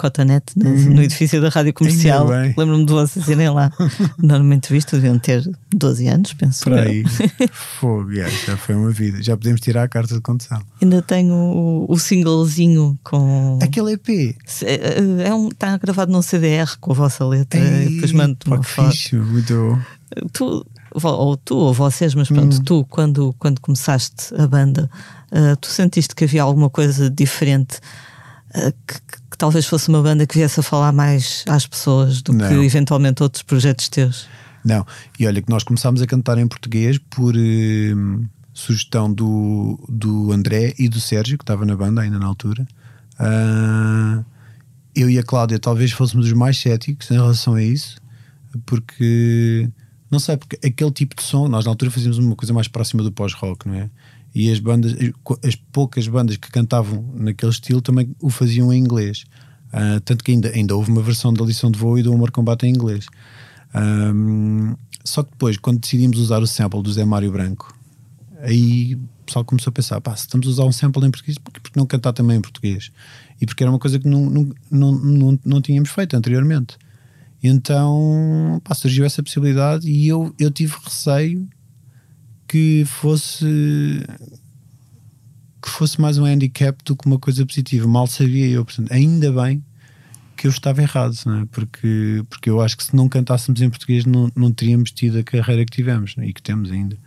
no, uhum. no edifício da Rádio Comercial, lembro-me de vocês irem lá. Numa entrevista deviam ter 12 anos, penso. Por aí. Fogo, já foi uma vida. Já podemos tirar a carta de condução. Ainda tenho o, o singlezinho com. Aquele EP. É, é um, está gravado num CDR com a vossa letra. Ei, depois mando-te uma foto. Fixe, muito. Tu, ou tu ou vocês, mas pronto, hum. tu, quando, quando começaste a banda, uh, tu sentiste que havia alguma coisa diferente uh, que, que, que, talvez fosse uma banda que viesse a falar mais às pessoas do Não. que eventualmente outros projetos teus? Não, e olha que nós começámos a cantar em português por uh, sugestão do, do André e do Sérgio, que estava na banda ainda na altura. eu e a Cláudia talvez fôssemos os mais céticos em relação a isso, porque Não sei, porque aquele tipo de som, nós na altura fazíamos uma coisa mais próxima do pós-rock, não é? E as bandas, as poucas bandas que cantavam naquele estilo também o faziam em inglês. Uh, tanto que ainda, ainda houve uma versão da lição de voo e do Amor Combate em inglês. Um, só que depois, quando decidimos usar o sample do Zé Mário Branco, aí o pessoal começou a pensar: pá, se estamos a usar um sample em português, por que não cantar também em português? E porque era uma coisa que não, não, não, não, não tínhamos feito anteriormente. Então pá, surgiu essa possibilidade e eu, eu tive receio que fosse que fosse mais um handicap do que uma coisa positiva. Mal sabia eu, portanto, ainda bem que eu estava errado, não é? porque, porque eu acho que se não cantássemos em português não, não teríamos tido a carreira que tivemos é? e que temos ainda.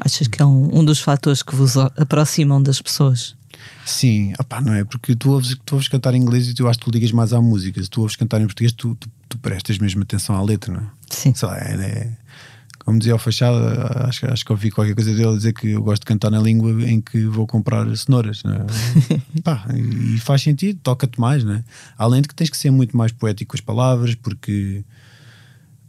Achas que é um, um dos fatores que vos aproximam das pessoas? Sim, opá, não é? Porque tu ouves, tu ouves cantar em inglês e tu acho que tu ligas mais à música. Se tu ouves cantar em português, tu, tu, tu prestas mesmo atenção à letra, não é? Sim. Sei lá, é, é, como dizia o Fachado, acho, acho que ouvi qualquer coisa dele dizer que eu gosto de cantar na língua em que vou comprar cenouras. É? Pá, e faz sentido, toca-te mais, não é? Além de que tens que ser muito mais poético com as palavras, porque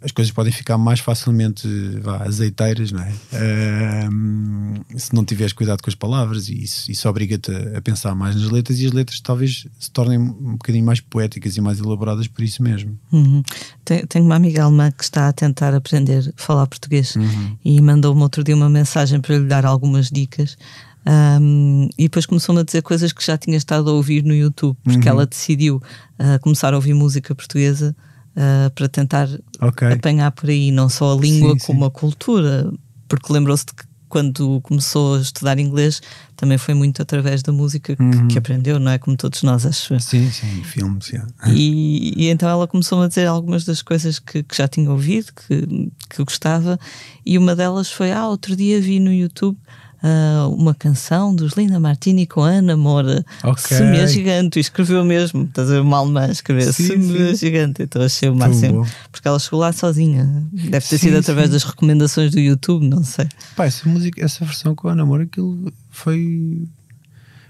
as coisas podem ficar mais facilmente vá, azeiteiras, não é? Uh, se não tiveres cuidado com as palavras, e isso, isso obriga-te a, a, pensar mais nas letras, e as letras talvez se tornem um bocadinho mais poéticas e mais elaboradas por isso mesmo. Uhum. Tenho uma amiga alemã que está a tentar aprender a falar português uhum. e mandou-me outro dia uma mensagem para lhe dar algumas dicas. Um, e depois começou-me a dizer coisas que já tinha estado a ouvir no YouTube, porque uhum. ela decidiu uh, começar a ouvir música portuguesa uh, para tentar okay. apanhar por aí não só a língua sim, como sim. a cultura, porque lembrou-se de que quando começou a estudar inglês também foi muito através da música que, uhum. que aprendeu, não é? Como todos nós, acho. Sim, sim, filmes, yeah. e, e, então ela começou-me a dizer algumas das coisas que, que já tinha ouvido, que, que gostava, e uma delas foi: Ah, outro dia vi no YouTube uh, uma canção dos Linda Martini com Ana Moura, okay. Semeia Gigante, e escreveu mesmo, estás a ver uma alemã escrever Semeia Gigante, então achei o máximo, porque ela chegou lá sozinha, deve ter sim, sido através sim. das recomendações do YouTube, não sei. Pá, essa música, essa versão com Ana Moura, aquilo foi.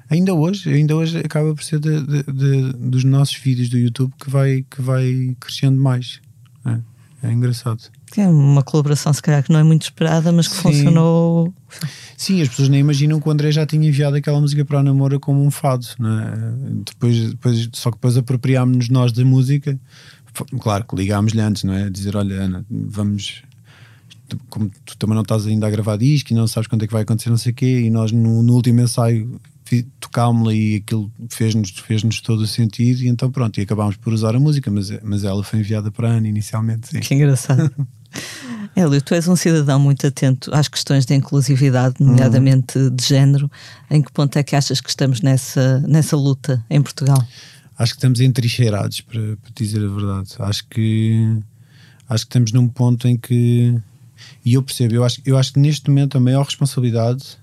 Ainda hoje, ainda hoje acaba por ser de, de, de, dos nossos vídeos do YouTube que vai, que vai crescendo mais. É, é engraçado. É uma colaboração, se calhar, que não é muito esperada, mas que Sim. funcionou. Sim, as pessoas nem imaginam que o André já tinha enviado aquela música para a namora como um fado, é? depois, depois, só que depois apropriámos-nos nós da música. Claro que ligámos-lhe antes, não é? Dizer, olha, Ana, vamos. Como tu também não estás ainda a gravar disco e não sabes quando é que vai acontecer, não sei o quê, e nós no, no último ensaio tocámos-la e aquilo fez-nos fez -nos todo o sentido, e então pronto, e acabámos por usar a música, mas, mas ela foi enviada para a Ana inicialmente. Sim. Que engraçado. Hélio, tu és um cidadão muito atento às questões de inclusividade, nomeadamente de género. Em que ponto é que achas que estamos nessa, nessa luta em Portugal? Acho que estamos entrincheirados, para, para dizer a verdade. Acho que acho que estamos num ponto em que e eu percebo, eu acho, eu acho que neste momento a maior responsabilidade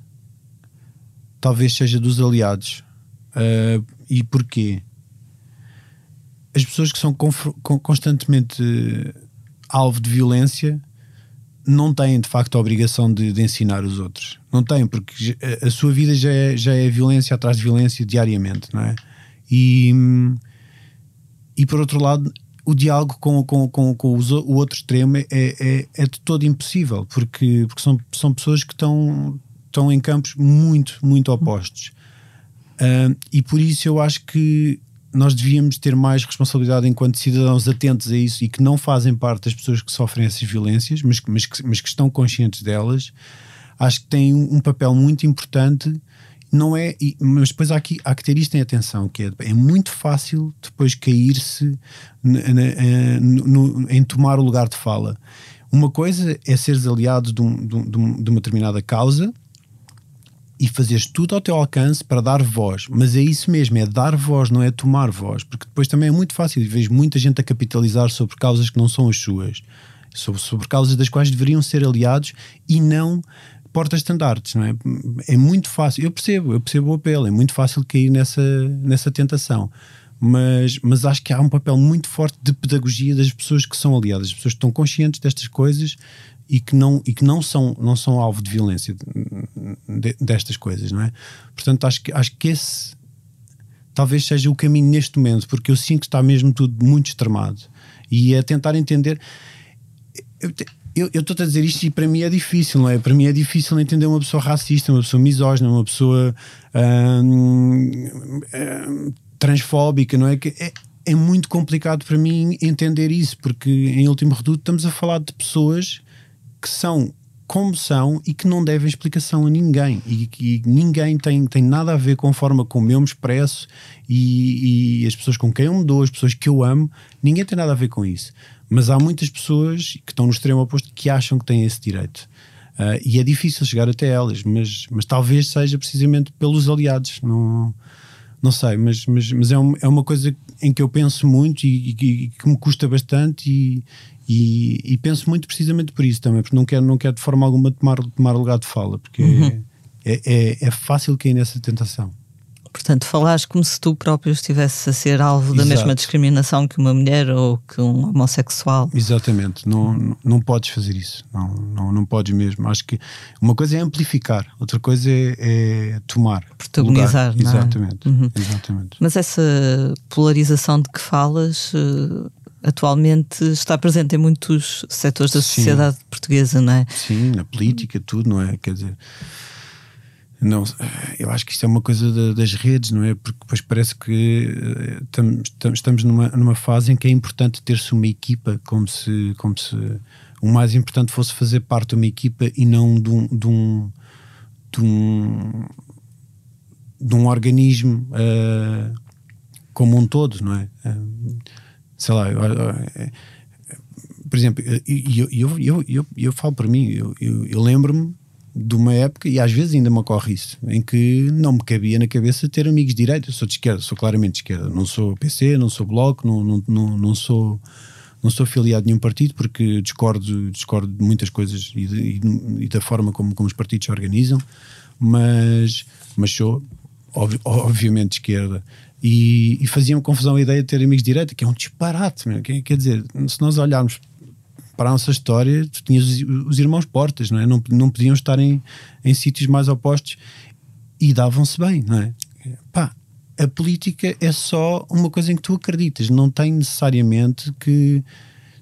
talvez seja dos aliados. Uh, e porquê? As pessoas que são constantemente alvo de violência não têm de facto a obrigação de, de, ensinar os outros. Não têm, porque a, sua vida já é, já é violência atrás de violência diariamente, não é? E, e por outro lado, o diálogo com, com, com, com o outro extremo é, é, é, de todo impossível, porque, porque são, são pessoas que estão, estão em campos muito, muito opostos. Uh, e por isso eu acho que nós devíamos ter mais responsabilidade enquanto cidadãos atentos a isso e que não fazem parte das pessoas que sofrem essas violências, mas, mas, mas que estão conscientes delas. Acho que têm um papel muito importante. Não é, mas depois há, aqui, há que ter isto em atenção, que é, é muito fácil depois cair-se em tomar o lugar de fala. Uma coisa é seres aliado de, um, de, um, de uma determinada causa, e fazeres tudo ao teu alcance para dar voz. Mas é isso mesmo, é dar voz, não é tomar voz, porque depois também é muito fácil. Vejo muita gente a capitalizar sobre causas que não são as suas, sobre, sobre causas das quais deveriam ser aliados e não portas-estandartes, não é? É muito fácil, eu percebo, eu percebo o apelo, é muito fácil cair nessa, nessa tentação. Mas, mas acho que há um papel muito forte de pedagogia das pessoas que são aliadas, as pessoas que estão conscientes destas coisas e que não, e que não, são, não são alvo de violência de, destas coisas, não é? Portanto, acho que, acho que esse talvez seja o caminho neste momento, porque eu sinto que está mesmo tudo muito extremado. E é tentar entender. eu estou a dizer isto e para mim é difícil, não é? Para mim é difícil entender uma pessoa racista, uma pessoa misógina, uma pessoa hum, hum, transfóbica, não é? Que é, é muito complicado para mim entender isso, porque em último reduto estamos a falar de pessoas que são como são e que não devem explicação a ninguém e que ninguém tem, tem nada a ver com a forma como eu me expresso e, e, as pessoas com quem eu me dou, as pessoas que eu amo, ninguém tem nada a ver com isso. Mas há muitas pessoas que estão no extremo oposto que acham que têm esse direito. Uh, e é difícil chegar até elas, mas, mas talvez seja precisamente pelos aliados. Não, não sei, mas, mas, mas é, um, é uma coisa em que eu penso muito e, e, e que me custa bastante e, e, e, penso muito precisamente por isso também, porque não quero, não quero de forma alguma tomar, tomar lugar de fala, porque uhum. é, é, é, fácil cair nessa tentação. Portanto, falaste como se tu próprio estivesse a ser alvo da mesma discriminação que uma mulher ou que um homossexual. Exatamente, não, não, não podes fazer isso, não, não, não podes mesmo. Acho que uma coisa é amplificar, outra coisa é, é tomar. Protagonizar, lugar. não é? Exatamente, uhum. exatamente. Mas essa polarização de que falas eh, atualmente está presente em muitos setores da Sim. sociedade portuguesa, não é? Sim, na política, tudo, não é? Quer dizer, não, eu acho que isto é uma coisa de, das redes, não é? Porque depois parece que uh, estamos numa, numa fase em que é importante ter-se uma equipa, como se, como se o mais importante fosse fazer parte de uma equipa e não de um, de um, de um, de um organismo uh, como um todo, não é? Uh, sei lá, é, por exemplo, eu, eu, eu, eu, eu falo para mim, eu, eu, eu lembro-me de uma época, e às vezes ainda me ocorre isso, em que não me cabia na cabeça ter amigos de direita. Eu sou de esquerda, sou claramente de esquerda. Não sou PC, não sou Bloco, não, não, não, não sou não sou afiliado a nenhum partido porque discordo, discordo de muitas coisas e, de, e da forma como, como os partidos se organizam, mas, mas sou ob, obviamente de esquerda. E, e fazia-me confusão a ideia de ter amigos de direita, que é um disparate. Quer, quer dizer, se nós olharmos para a nossa história, tu tinhas os, os irmãos Portas, não é? Não, não podiam estar em, em sítios mais opostos e davam-se bem, não é? Pá, a política é só uma coisa em que tu acreditas, não tem necessariamente que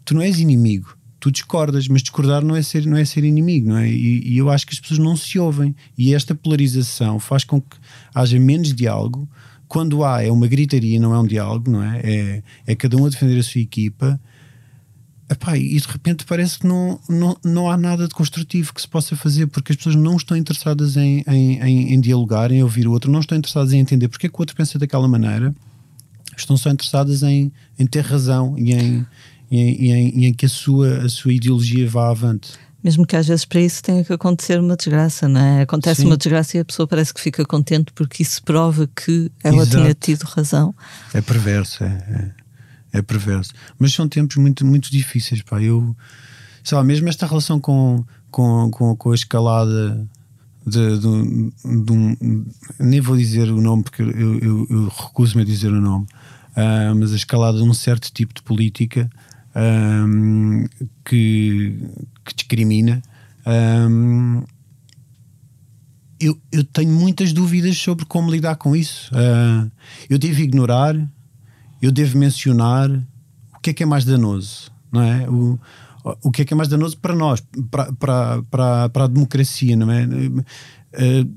tu não és inimigo, tu discordas, mas discordar não é ser, não é ser inimigo, não é? E, e eu acho que as pessoas não se ouvem e esta polarização faz com que haja menos diálogo quando há é uma gritaria, não é um diálogo, não é? É, é cada um a defender a sua equipa. Epá, e de repente parece que não, não, não há nada de construtivo que se possa fazer porque as pessoas não estão interessadas em, em, em, em dialogar, em ouvir o outro, não estão interessadas em entender porque é que o outro pensa daquela maneira, estão só interessadas em, em ter razão e em, em, em, em que a sua, a sua ideologia vá avante. Mesmo que às vezes para isso tenha que acontecer uma desgraça, não é? Acontece Sim. uma desgraça e a pessoa parece que fica contente porque isso prova que ela Exato. tinha tido razão. É perverso, é, é, é, perverso. Mas são tempos muito, muito difíceis, pá. Eu, sei lá, mesmo esta relação com, com, com, com a escalada de, de, de, um. Nem vou dizer o nome porque eu, eu, eu recuso-me a dizer o nome, uh, mas a escalada de um certo tipo de política um, que, que, discrimina. Um, eu, eu, tenho muitas dúvidas sobre como lidar com isso. Uh, eu devo ignorar, eu devo mencionar o que é que é mais danoso, não é? O, o que é que é mais danoso para nós, para, para, para, para a democracia, não é? Uh,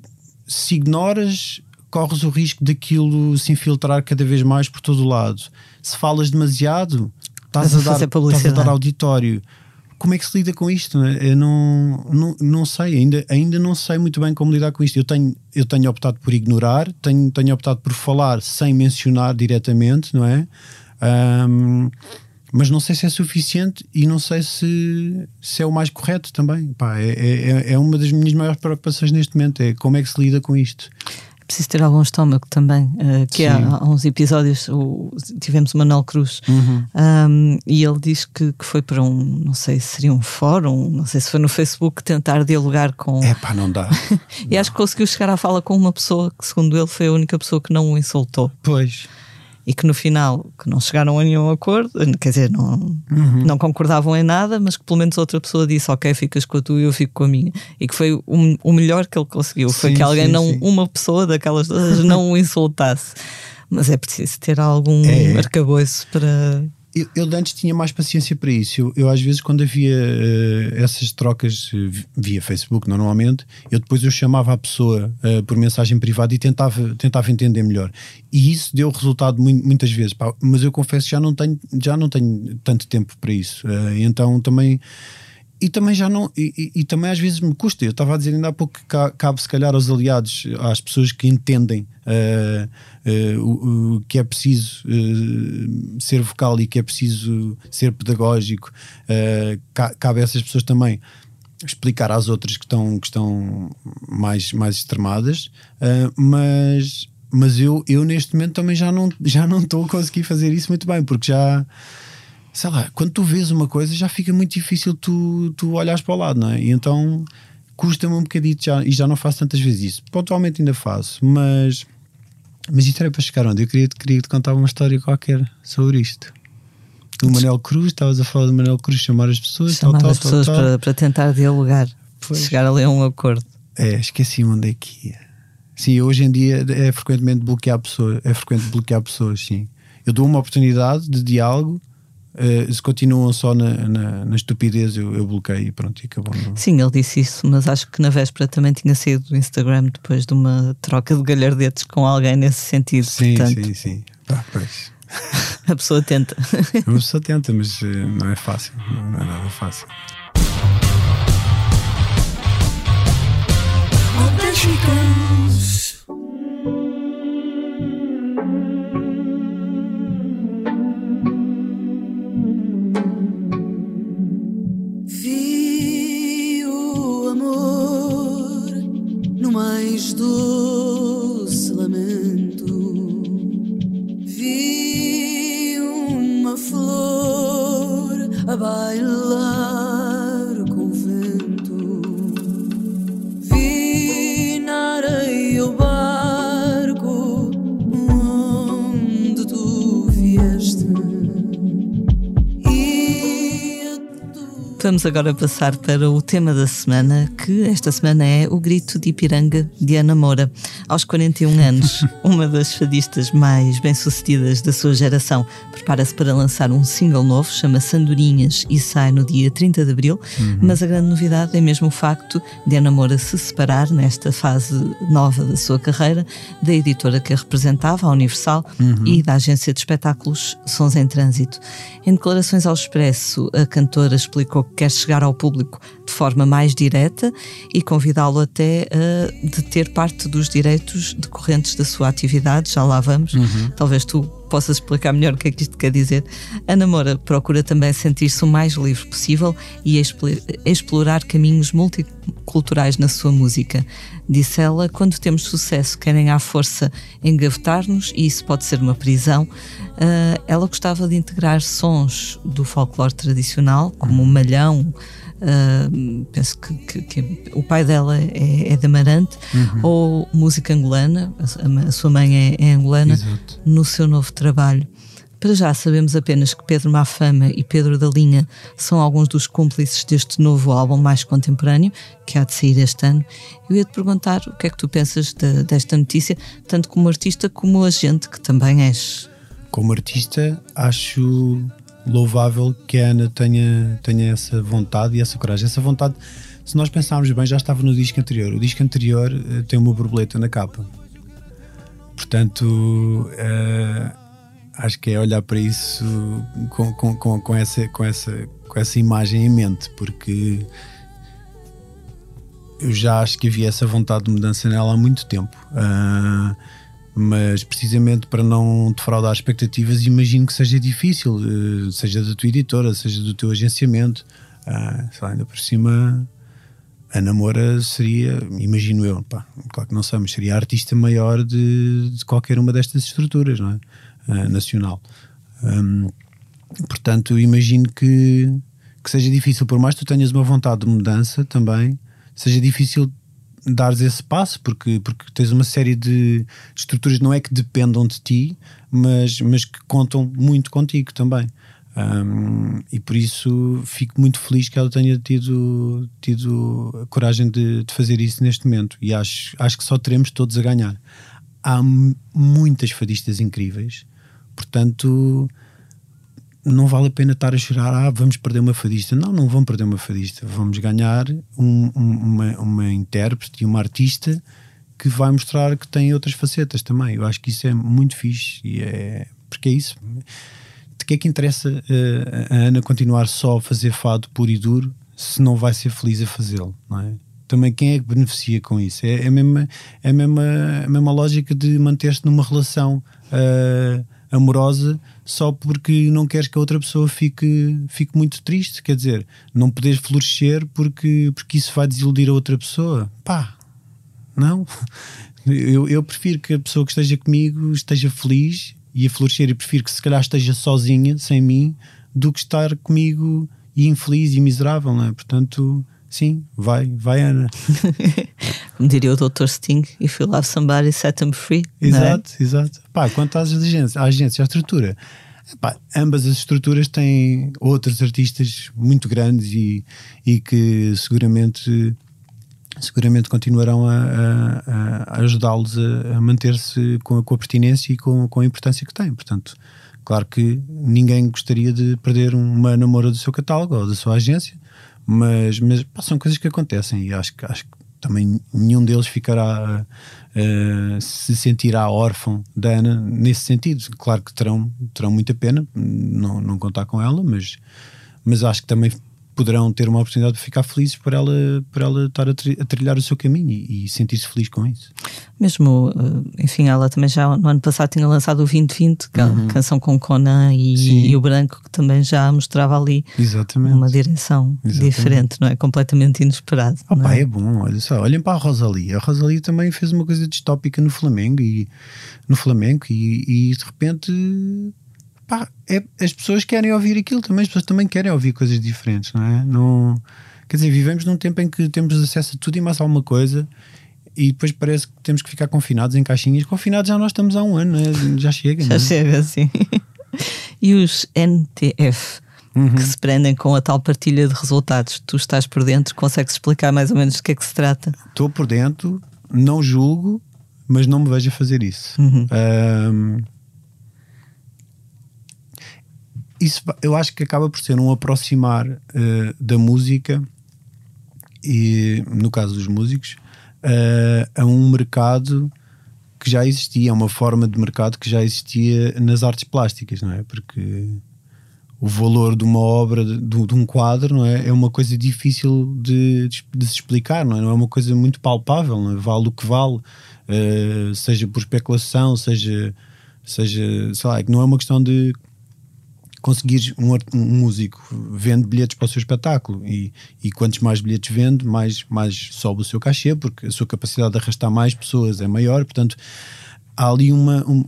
se ignoras, corres o risco daquilo se infiltrar cada vez mais por todo o lado. Se falas demasiado, estás a, dar, estás a dar auditório. Como é que se lida com isto? Né? Eu não, não, não sei, ainda, ainda não sei muito bem como lidar com isto. Eu tenho, eu tenho optado por ignorar, tenho, tenho optado por falar sem mencionar diretamente, não é? Um, mas não sei se é suficiente e não sei se, se é o mais correto também. Pá, é, é, é uma das minhas maiores preocupações neste momento: é como é que se lida com isto preciso ter algum estômago também. Uh, que há, há, uns episódios o, tivemos o Manuel Cruz uhum. um, e ele diz que, que, foi para um, não sei se seria um fórum, não sei se foi no Facebook, tentar dialogar com. É pá, não dá. e não. acho que conseguiu chegar à fala com uma pessoa que, segundo ele, foi a única pessoa que não o insultou. Pois e que no final que não chegaram a nenhum acordo, quer dizer, não, uhum. não concordavam em nada, mas que pelo menos outra pessoa disse: Ok, ficas com a tua e eu fico com a minha. E que foi o, o melhor que ele conseguiu. Sim, foi que alguém, sim, não, sim. uma pessoa daquelas todas, não o insultasse. Mas é preciso ter algum é. arcabouço para. Eu, eu antes tinha mais paciência para isso. Eu, eu às vezes, quando havia uh, essas trocas uh, via Facebook, normalmente, eu depois eu chamava a pessoa uh, por mensagem privada e tentava, tentava entender melhor. E isso deu resultado muitas vezes. Pá, mas eu confesso que já não tenho, já não tenho tanto tempo para isso. então também e também já não e, e, e, também às vezes me custa eu estava a dizer ainda há pouco que cabe se calhar aos aliados às pessoas que entendem uh, uh, o, o, que é preciso uh, ser vocal e que é preciso ser pedagógico cabe a essas pessoas também explicar às outras que estão que estão mais mais extremadas mas mas eu eu neste momento também já não já não estou a conseguir fazer isso muito bem porque já sei lá, quando tu vês uma coisa já fica muito difícil tu, tu olhares para o lado, não é? E então custa-me um bocadito já, e já não faço tantas vezes isso. Pontualmente ainda faço, mas, mas isto era para chegar onde? Eu queria, queria te contar uma história qualquer sobre isto. Do Manuel Cruz, estavas a falar do Manuel Cruz, chamar as pessoas, chamar tal, as tal, pessoas tal, para, para tentar dialogar, pois. chegar ali a um acordo. É, esqueci onde é que ia. Sim, hoje em dia é frequentemente bloquear pessoas, é frequente bloquear pessoas, sim. Eu dou uma oportunidade de diálogo Uh, se continuam só na, na, na estupidez, eu, eu, bloqueio e pronto, e acabou. Não? Sim, ele disse isso, mas acho que na véspera também tinha saído do Instagram depois de uma troca de galhardetes com alguém nesse sentido. Sim, portanto... sim, sim. Pá, pois. A pessoa tenta. A pessoa tenta, mas uh, não é fácil. Não, é nada fácil. Vamos agora passar para o tema da semana, que esta semana é o grito de Ipiranga de Ana Moura. Aos 41 anos, uma das fadistas mais bem-sucedidas da sua geração prepara-se para lançar um single novo, chama-se Andorinhas e sai no dia 30 de abril. Uhum. Mas a grande novidade é mesmo o facto de Ana Moura se separar nesta fase nova da sua carreira da editora que a representava, a Universal, uhum. e da agência de espetáculos Sons em Trânsito. Em declarações ao Expresso, a cantora explicou que quer chegar ao público de forma mais direta e convidá-lo até a de ter parte dos direitos decorrentes da sua atividade. Já lá vamos. Uhum. Talvez tu possas explicar melhor o que é que isto quer dizer. A namora procura também sentir-se o mais livre possível e explorar caminhos multiculturais na sua música. Disse ela: quando temos sucesso, querem à força engavetar-nos, e isso pode ser uma prisão. Uh, ela gostava de integrar sons do folclore tradicional, como o malhão. Uh, penso que, que, que, o pai dela é, é de Amarante, uhum. ou música angolana, a, a sua mãe é, é angolana, Exato. no seu novo trabalho. Para já sabemos apenas que Pedro Mafama e Pedro da Linha são alguns dos cúmplices deste novo álbum mais contemporâneo, que há de sair este ano. Eu ia te perguntar o que é que tu pensas de, desta notícia, tanto como artista como agente, que também és. Como artista, acho louvável que a Ana tenha, tenha essa vontade e essa coragem. Essa vontade, se nós pensarmos bem, já estava no disco anterior. O disco anterior uh, tem uma borboleta na capa. Portanto, uh, acho que é olhar para isso com, com, com, com, essa, com, essa, com essa imagem em mente, porque eu já acho que havia essa vontade de mudança nela há muito tempo. Uh, mas precisamente para não defraudar expectativas, imagino que seja difícil, uh, seja da tua editora, seja do teu agenciamento. Uh, ainda por cima, a namora seria, imagino eu, pá, claro que não sei, mas seria a artista maior de, de qualquer uma destas estruturas não é? Uh, nacional. Um, portanto, imagino que, que seja difícil, por mais que tu tenhas uma vontade de mudança também, seja difícil dares esse passo, porque, porque tens uma série de estruturas, não é que dependam de ti, mas, mas que contam muito contigo também. Um, e por isso fico muito feliz que ela tenha tido, tido a coragem de, de, fazer isso neste momento. E acho, acho que só teremos todos a ganhar. Há muitas fadistas incríveis, portanto, não vale a pena estar a chorar, ah, vamos perder uma fadista. Não, não vamos perder uma fadista. Vamos ganhar um, um, uma, uma intérprete e uma artista que vai mostrar que tem outras facetas também. Eu acho que isso é muito fixe e é porque é isso. De que é que interessa uh, a Ana continuar só a fazer fado puro e duro se não vai ser feliz a fazê-lo, não é? Também quem é que beneficia com isso? É, é, a, mesma, é a, mesma, a mesma lógica de manter-se numa relação uh, amorosa só porque não queres que a outra pessoa fique, fique muito triste. Quer dizer, não poderes florescer porque, porque isso vai desiludir a outra pessoa. Pá, não. Eu, eu prefiro que a pessoa que esteja comigo esteja feliz e a florescer e prefiro que se calhar esteja sozinha, sem mim, do que estar comigo e infeliz e miserável, não é? Portanto, sim, vai, vai Ana. Como diria o Dr. Sting, if you love somebody, set them free. Exato, é? exato. Pá, quanto às agências, à agência, à estrutura, ambas as estruturas têm outros artistas muito grandes e, e que seguramente seguramente continuarão a, a, a ajudá-los a, a manter-se com a, com a pertinência e com, com a importância que têm. Portanto, claro que ninguém gostaria de perder uma namora do seu catálogo ou da sua agência, mas, mas pá, são coisas que acontecem e acho, acho que também nenhum deles ficará uh, se sentirá órfão da Ana nesse sentido. Claro que terão, terão muita pena não, não contar com ela, mas, mas acho que também poderão ter uma oportunidade de ficar felizes por ela, por ela estar a, trilhar o seu caminho e, e sentir-se feliz com isso. Mesmo, eh, enfim, ela também já no ano passado tinha lançado o 2020, é uhum. canção com Conan e, e, o Branco, que também já mostrava ali Exatamente. uma direção Exatamente. diferente, não é? Completamente inesperado. Oh, pá, é? é? bom, olha só, olhem para a Rosalia. A Rosalia também fez uma coisa distópica no Flamengo e no Flamengo e, e de repente pá, é, as pessoas querem ouvir aquilo também, as pessoas também querem ouvir coisas diferentes, não é? Não, quer dizer, vivemos num tempo em que temos acesso a tudo e mais alguma coisa e depois parece que temos que ficar confinados em caixinhas. Confinados já nós estamos há um ano, é? já chega. Já é? chega, sim. e os NTF? Uhum. Que se prendem com a tal partilha de resultados. Tu estás por dentro, consegues explicar mais ou menos de que é que se trata? Estou por dentro, não julgo, mas não me vejo a fazer isso. Uhum. Um, isso eu acho que acaba por ser um aproximar uh, da música e no caso dos músicos uh, a um mercado que já existia, uma forma de mercado que já existia nas artes plásticas, não é? Porque o valor de uma obra, de, de um quadro, não é? É uma coisa difícil de, de, se explicar, não é? Não é uma coisa muito palpável, não é? Vale o que vale, uh, seja por especulação, seja, seja, sei lá, é não é uma questão de conseguires um, um, músico vende bilhetes para o seu espetáculo e, e quantos mais bilhetes vende, mais, mais sobe o seu cachê, porque a sua capacidade de arrastar mais pessoas é maior, portanto há ali uma um,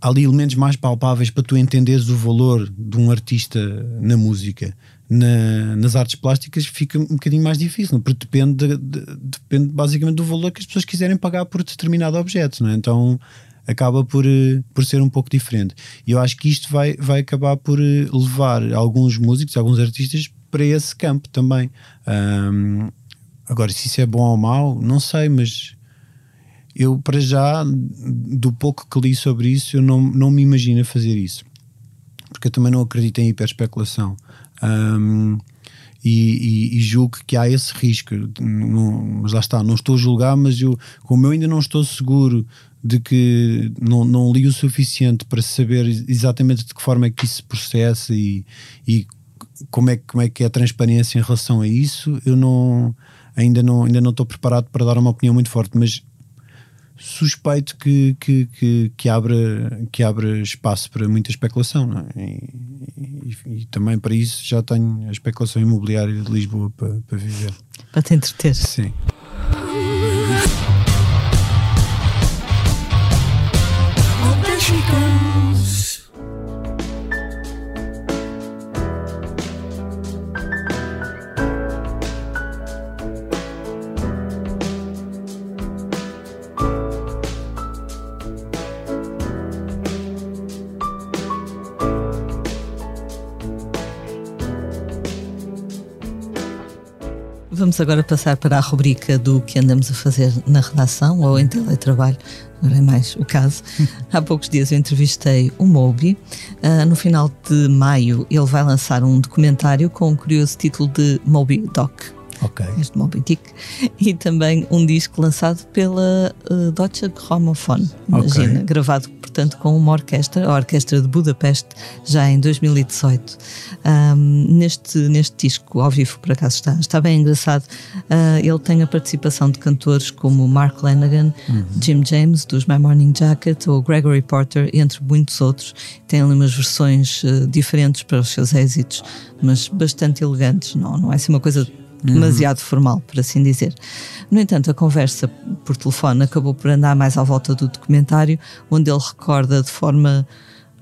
há ali elementos mais palpáveis para tu entenderes o valor de um artista na música. Na, nas artes plásticas fica um bocadinho mais difícil, porque depende, de, de, depende basicamente do valor que as pessoas quiserem pagar por determinado objeto, não é? Então acaba por, eh, por ser um pouco diferente. E eu acho que isto vai, vai acabar por eh, levar alguns músicos, alguns artistas para esse campo também. Um, agora, se isso é bom ou mau, não sei, mas eu, para já, do pouco que li sobre isso, eu não, não me imagino fazer isso. Porque eu também não acredito em hiperespeculação. Um, e, e, e, julgo que há esse risco. Não, mas lá está, não estou a julgar, mas eu, como eu ainda não estou seguro de que não, não li o suficiente para saber exatamente de que forma é que isso se processa e, e como, é, como é que é a transparência em relação a isso, eu não ainda não ainda não estou preparado para dar uma opinião muito forte, mas suspeito que, que, que, que abra, que abra espaço para muita especulação é? e, e, e, também para isso já tenho a especulação imobiliária de Lisboa para, para viver. Para te entreter. Sim. Vamos agora passar para a rubrica do que andamos a fazer na redação ou em teletrabalho. Agora é mais o caso. Há poucos dias eu entrevistei o Moby. Uh, no final de maio, ele vai lançar um documentário com o curioso título de Moby Doc. Ok. Este Moby Dick. E também um disco lançado pela uh, Deutsche Grammophon. Imagina, okay. gravado portanto, com uma orquestra, a Orquestra de Budapeste, já em 2018. Um, neste, neste disco, ao vivo, por acaso está, está bem engraçado. Uh, ele tem a participação de cantores como Mark Lanigan, uhum. Jim James, dos My Morning Jacket, ou Gregory Porter, entre muitos outros. Tem ali umas versões uh, diferentes para os seus êxitos, mas bastante elegantes. Não, não é assim uma coisa demasiado uhum. formal, por assim dizer. No entanto, a conversa por telefone acabou por andar mais à volta do documentário, onde ele recorda de forma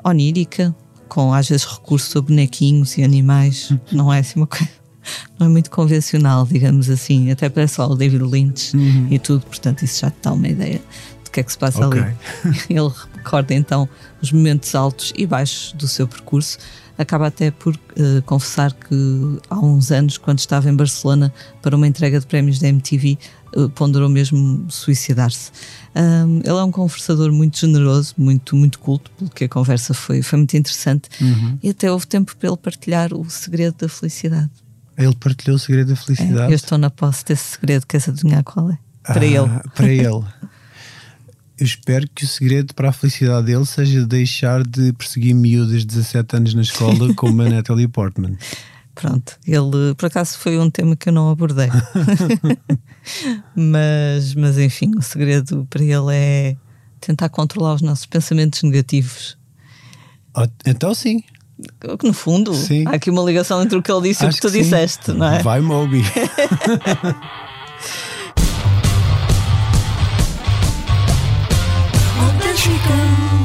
onírica, com às vezes recurso a bonequinhos e animais. Uhum. Não é assim uma coisa. Não é muito convencional, digamos assim. Até parece só o David Lynch uhum. e tudo, portanto, isso já te dá uma ideia do que é que se passa okay. ali. Ele recorda então os momentos altos e baixos do seu percurso, acaba até por uh, confessar que há uns anos, quando estava em Barcelona para uma entrega de prémios da MTV, uh, eh, ponderou mesmo suicidar-se. Um, ele é um conversador muito generoso, muito, muito culto, pelo que a conversa foi, foi muito interessante uhum. e até houve tempo para ele partilhar o segredo da felicidade. Ele partilhou o segredo da felicidade? É, eu estou na posse desse segredo, queres adivinhar qual é? Para ah, ele. Para ele. eu espero que o segredo para a felicidade dele seja deixar de perseguir miúdas de 17 anos na escola como a Natalie Portman. Pronto, ele por acaso foi um tema que eu não abordei. mas, mas enfim, o segredo para ele é tentar controlar os nossos pensamentos negativos. Então sim. No fundo, sim. há aqui uma ligação entre o que ele disse Acho e o que tu que disseste, não é? Vai, Moby. Agora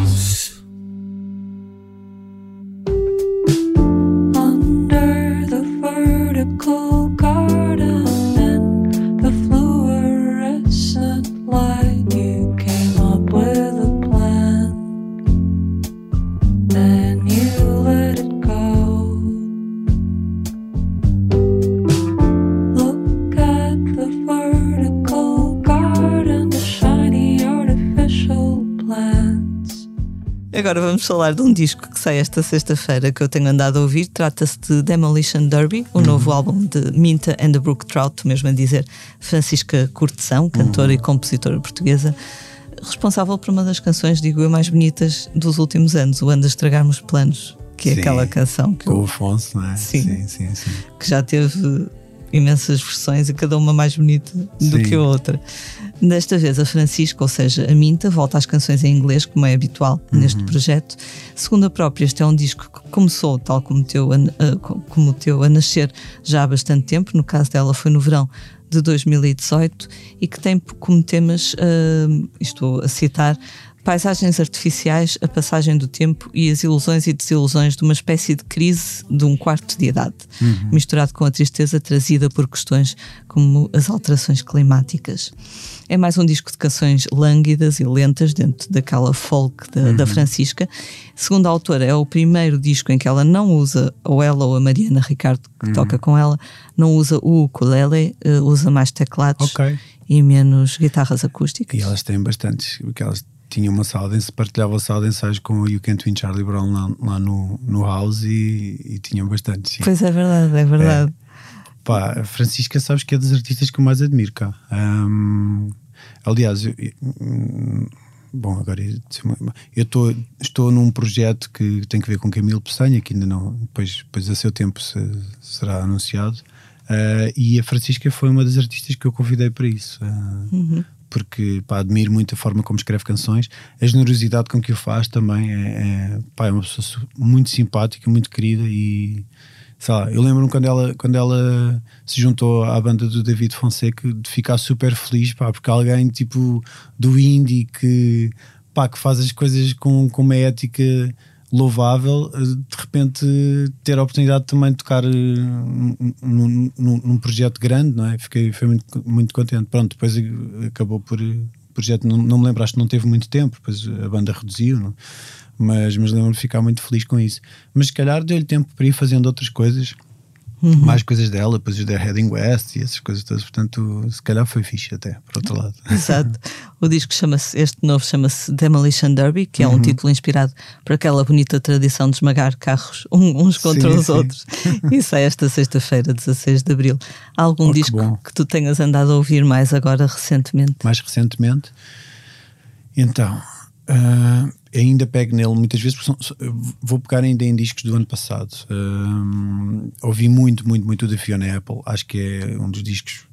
vamos falar de um disco que sai esta sexta-feira que eu tenho andado a ouvir. Trata-se de Demolition Derby, o uhum. novo álbum de Minta and the Brook Trout, mesmo a dizer Francisca Cortesão, cantora uhum. e compositora portuguesa, responsável por uma das canções, digo eu, mais bonitas dos últimos anos, o Anda a Estragar-nos Planos, que é sim, aquela canção que. Com o Afonso, não é? Sim, sim, sim, sim. Que já teve imensas versões e cada uma mais bonita do Sim. que a outra. Desta vez a Francisca, ou seja, a Minta, volta às canções em inglês, como é habitual uhum. neste projeto. Segundo a própria, este é um disco que começou, tal como o, teu, a, a, como teu, a nascer já há bastante tempo. No caso dela, foi no verão de 2018 e que tem como temas, uh, estou a citar, paisagens artificiais, a passagem do tempo e as ilusões e desilusões de uma espécie de crise de um quarto de idade, uhum. misturado com a tristeza trazida por questões como as alterações climáticas. É mais um disco de canções lânguidas e lentas dentro daquela folk da, uhum. da Francisca. Segundo a autora, é o primeiro disco em que ela não usa, ou ela ou a Mariana Ricardo, que uhum. toca com ela, não usa o ukulele, uh, usa mais teclados okay. e menos guitarras acústicas. E elas têm bastantes, porque elas tinha uma sala de partilhava a sala de ensaios com o You Can't Win Charlie Brown lá, lá no, no House e, e tinham bastante. Sim. Pois é verdade, é verdade. É. Pá, a Francisca, sabes que é dos artistas que eu mais admiro cá. Um, aliás, eu, eu, bom, agora eu tô, estou num projeto que tem que ver com Camilo Peçanha, que ainda não, depois, depois a seu tempo se, será anunciado. Uh, e a Francisca foi uma das artistas que eu convidei para isso. Uh, uhum porque pá, admiro muito a forma como escreve canções, a generosidade com que o faz também é, é, pá, é uma pessoa muito simpática, muito querida e sei lá, eu lembro-me quando ela, quando ela se juntou à banda do David Fonseca de ficar super feliz, pá, porque alguém tipo do indie que, pá, que faz as coisas com, com uma ética louvável eh, de repente ter a oportunidade também de tocar eh, num, num, num projeto grande, não é? Fiquei foi muito, muito contente. Pronto, depois acabou por projeto, não, não me lembro, acho que não teve muito tempo, depois a banda reduziu, não? mas, mas lembro-me de ficar muito feliz com isso. Mas se calhar deu-lhe tempo para ir fazendo outras coisas uhum. mais coisas dela, depois os da Heading West e essas coisas todas. Portanto, se calhar foi fixe até, por outro lado. Exato. O disco chama-se, este novo chama-se Demolition Derby, que é um uhum. título inspirado por aquela bonita tradição de esmagar carros uns contra sim, os sim. outros. Isso é esta sexta-feira, 16 de abril. Há algum oh, disco que, que tu tenhas andado a ouvir mais agora recentemente? Mais recentemente? Então. Uh, ainda pego nele muitas vezes, porque são, vou pegar ainda em discos do ano passado. Um, ouvi muito, muito, muito da Fiona Apple. Acho que é um dos discos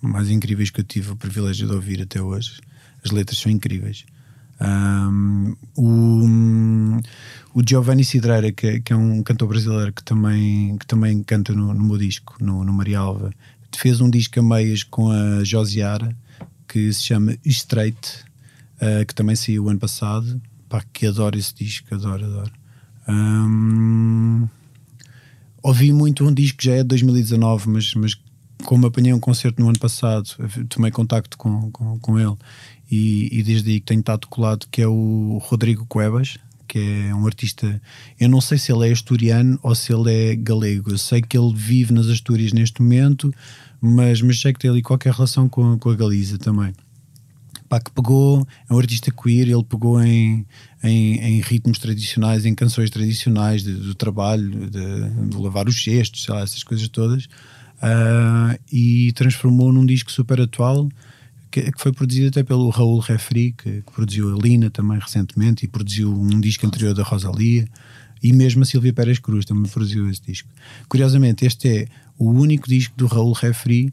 mais incríveis que eu tive o privilégio de ouvir até hoje. As letras são incríveis. Um, o, o Giovanni Cidreira, que, que, é um cantor brasileiro que também, que também canta no, no meu disco, no, no Marialva, fez um disco a meias com a Josiara que se chama Straight, uh, que também saiu ano passado pá, que adoro esse disco, adoro, adoro. Um, ouvi muito um disco já é de 2019, mas, mas como apanhei um concerto no ano passado, tomei contacto com, com, com ele e, e, desde aí que tenho estado colado, que é o Rodrigo Cuevas, que é um artista. Eu não sei se ele é asturiano ou se ele é galego. Eu sei que ele vive nas Astúrias neste momento, mas, mas sei que tem ali qualquer relação com, com a Galiza também pá, que pegou, é um artista queer, ele pegou em, em, em ritmos tradicionais, em canções tradicionais de, do trabalho, de, de, lavar os cestos, sei lá, essas coisas todas, uh, e transformou num disco super atual que, foi produzido até pelo Raul Refri, que, que, produziu a Lina também recentemente e produziu um disco anterior da Rosalia. E mesmo a Silvia Pérez Cruz também produziu esse disco. Curiosamente, este é o único disco do Raul Refri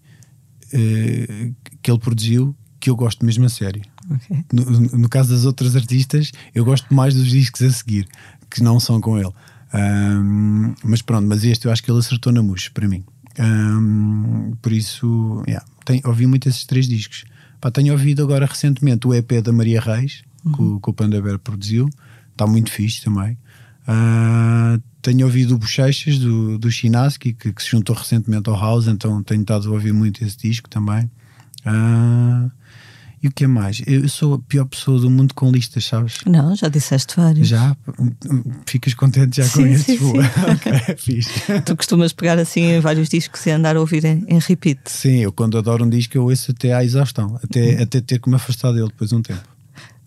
uh, que ele produziu que eu gosto mesmo a sério. Okay. No, no, caso das outras artistas, eu gosto mais dos discos a seguir, que não são com ele. Um, mas pronto, mas este eu acho que ele acertou na mousse para mim. Um, por isso, yeah, tenho, ouvi muito esses três discos. Pá, tenho ouvido agora recentemente o EP da Maria Reis, uhum. que, o, que o Panda Bear produziu, está muito fixe também. Uh, tenho ouvido o Bochechas do, do Chinaski, que, que, se juntou recentemente ao House, então tenho estado a ouvir muito esse disco também. Uh, e o que é mais? Eu sou a pior pessoa do mundo com listas, sabes? Não, já disseste vários. Já? Ficas contente já sim, com estes? Sim, sim. ok, é. Tu costumas pegar assim em vários discos e andar a ouvir em, em repeat? Sim, eu quando adoro um disco eu ouço até à exaustão, até, até ter que me afastar dele depois de um tempo.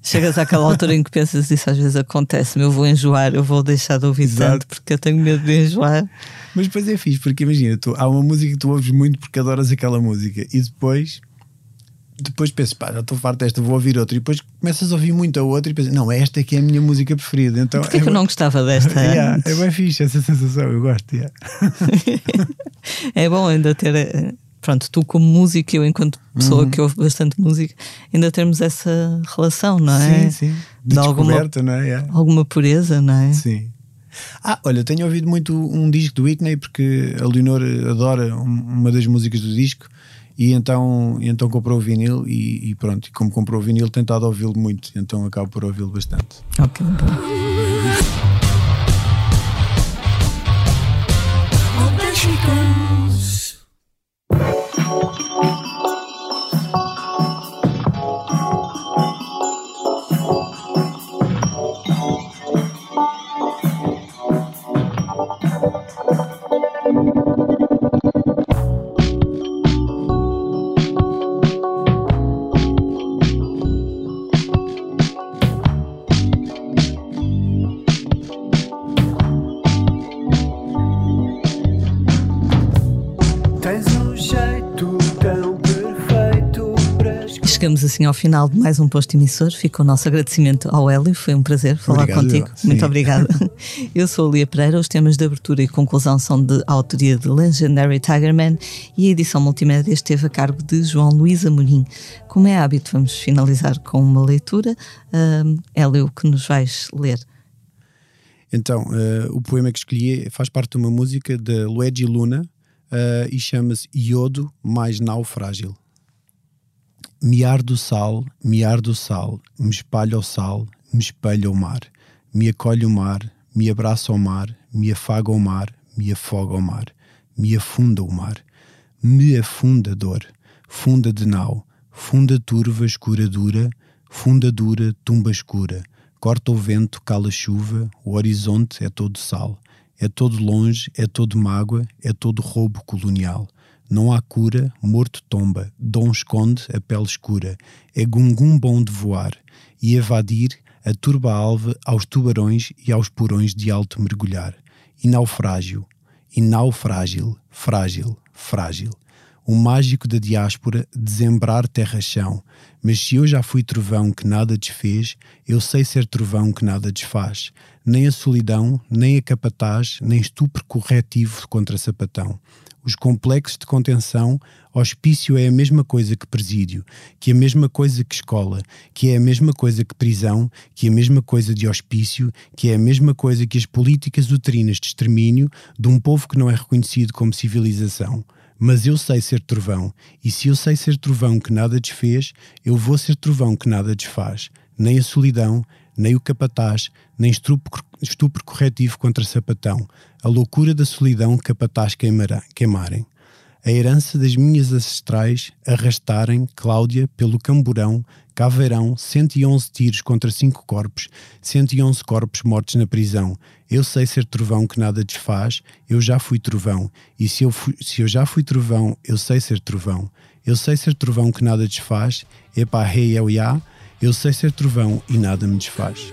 Chegas àquela altura em que pensas isso às vezes acontece, eu vou enjoar, eu vou deixar de ouvir Exato. tanto porque eu tenho medo de enjoar. Mas depois é fixe, porque imagina, tu, há uma música que tu ouves muito porque adoras aquela música e depois depois penso, pá, já estou farto desta, vou ouvir outra. E depois começas a ouvir muito a outra e pensas, não, esta que é a minha música preferida. Então, Porquê é que eu não gostava desta? yeah, é bem fixe essa sensação, eu gosto. Yeah. é bom ainda ter. Eh, pronto, tu como músico, eu enquanto pessoa uhum. que ouve bastante música, ainda termos essa relação, não é? Sim, sim. De, de alguma, não é? Yeah. Alguma pureza, não é? Sim. Ah, olha, tenho ouvido muito um disco do Whitney porque a Leonor adora uma das músicas do disco e então, então comprou o vinil e, e pronto, e como comprou o vinil, tentado ouvi-lo muito, então acabo por ouvi-lo bastante. Ok, bom. Assim ao final de mais um posto emissor. Fica o nosso agradecimento ao Hélio. Foi um prazer falar Obrigado, contigo. Muito obrigada. Eu sou a Lia Pereira. Os temas de abertura e conclusão são de autoria de Legendary Tigerman e a edição multimédia esteve a cargo de João Luís Amorim. Como é hábito, vamos finalizar com uma leitura. Uh, Hélio, que nos vais ler? Então, uh, o poema que escolhi faz parte de uma música de Luigi Luna uh, e chama-se Iodo mais Naufrágil. Me arde o sal, me arde o sal, me espalha o sal, me espelha o mar, me acolhe o mar, me abraça o mar, me afaga o mar, me afoga o mar, me afunda o mar, me afunda dor, funda de nau, funda turva escura dura, funda dura tumba escura, corta o vento, cala a chuva, o horizonte é todo sal, é todo longe, é todo mágoa, é todo roubo colonial. Não há cura, morto tomba, dom esconde a pele escura, é gungum bom de voar, e evadir a turba alva aos tubarões e aos porões de alto mergulhar. E naufrágio, e naufrágil, frágil, frágil. O mágico da diáspora, desembrar terra-chão. Mas se eu já fui trovão que nada desfez, eu sei ser trovão que nada desfaz. Nem a solidão, nem a capataz, nem estupro corretivo contra sapatão os complexos de contenção, hospício é a mesma coisa que presídio, que é a mesma coisa que escola, que é a mesma coisa que prisão, que é a mesma coisa de hospício, que é a mesma coisa que as políticas uterinas de extermínio de um povo que não é reconhecido como civilização. Mas eu sei ser trovão, e se eu sei ser trovão que nada desfez, eu vou ser trovão que nada desfaz. Nem a solidão, nem o capataz, nem estupro, corretivo contra sapatão, a loucura da solidão capataz queimará, queimarem. A herança das minhas ancestrais arrastarem Cláudia pelo camburão, caveirão, 111 tiros contra cinco corpos, 111 corpos mortos na prisão. Eu sei ser trovão que nada desfaz, eu já fui trovão. E se eu, fui, se eu já fui trovão, eu sei ser trovão. Eu sei ser trovão que nada desfaz, epá, rei, eu, ya, eu sei ser trovão e nada me desfaz.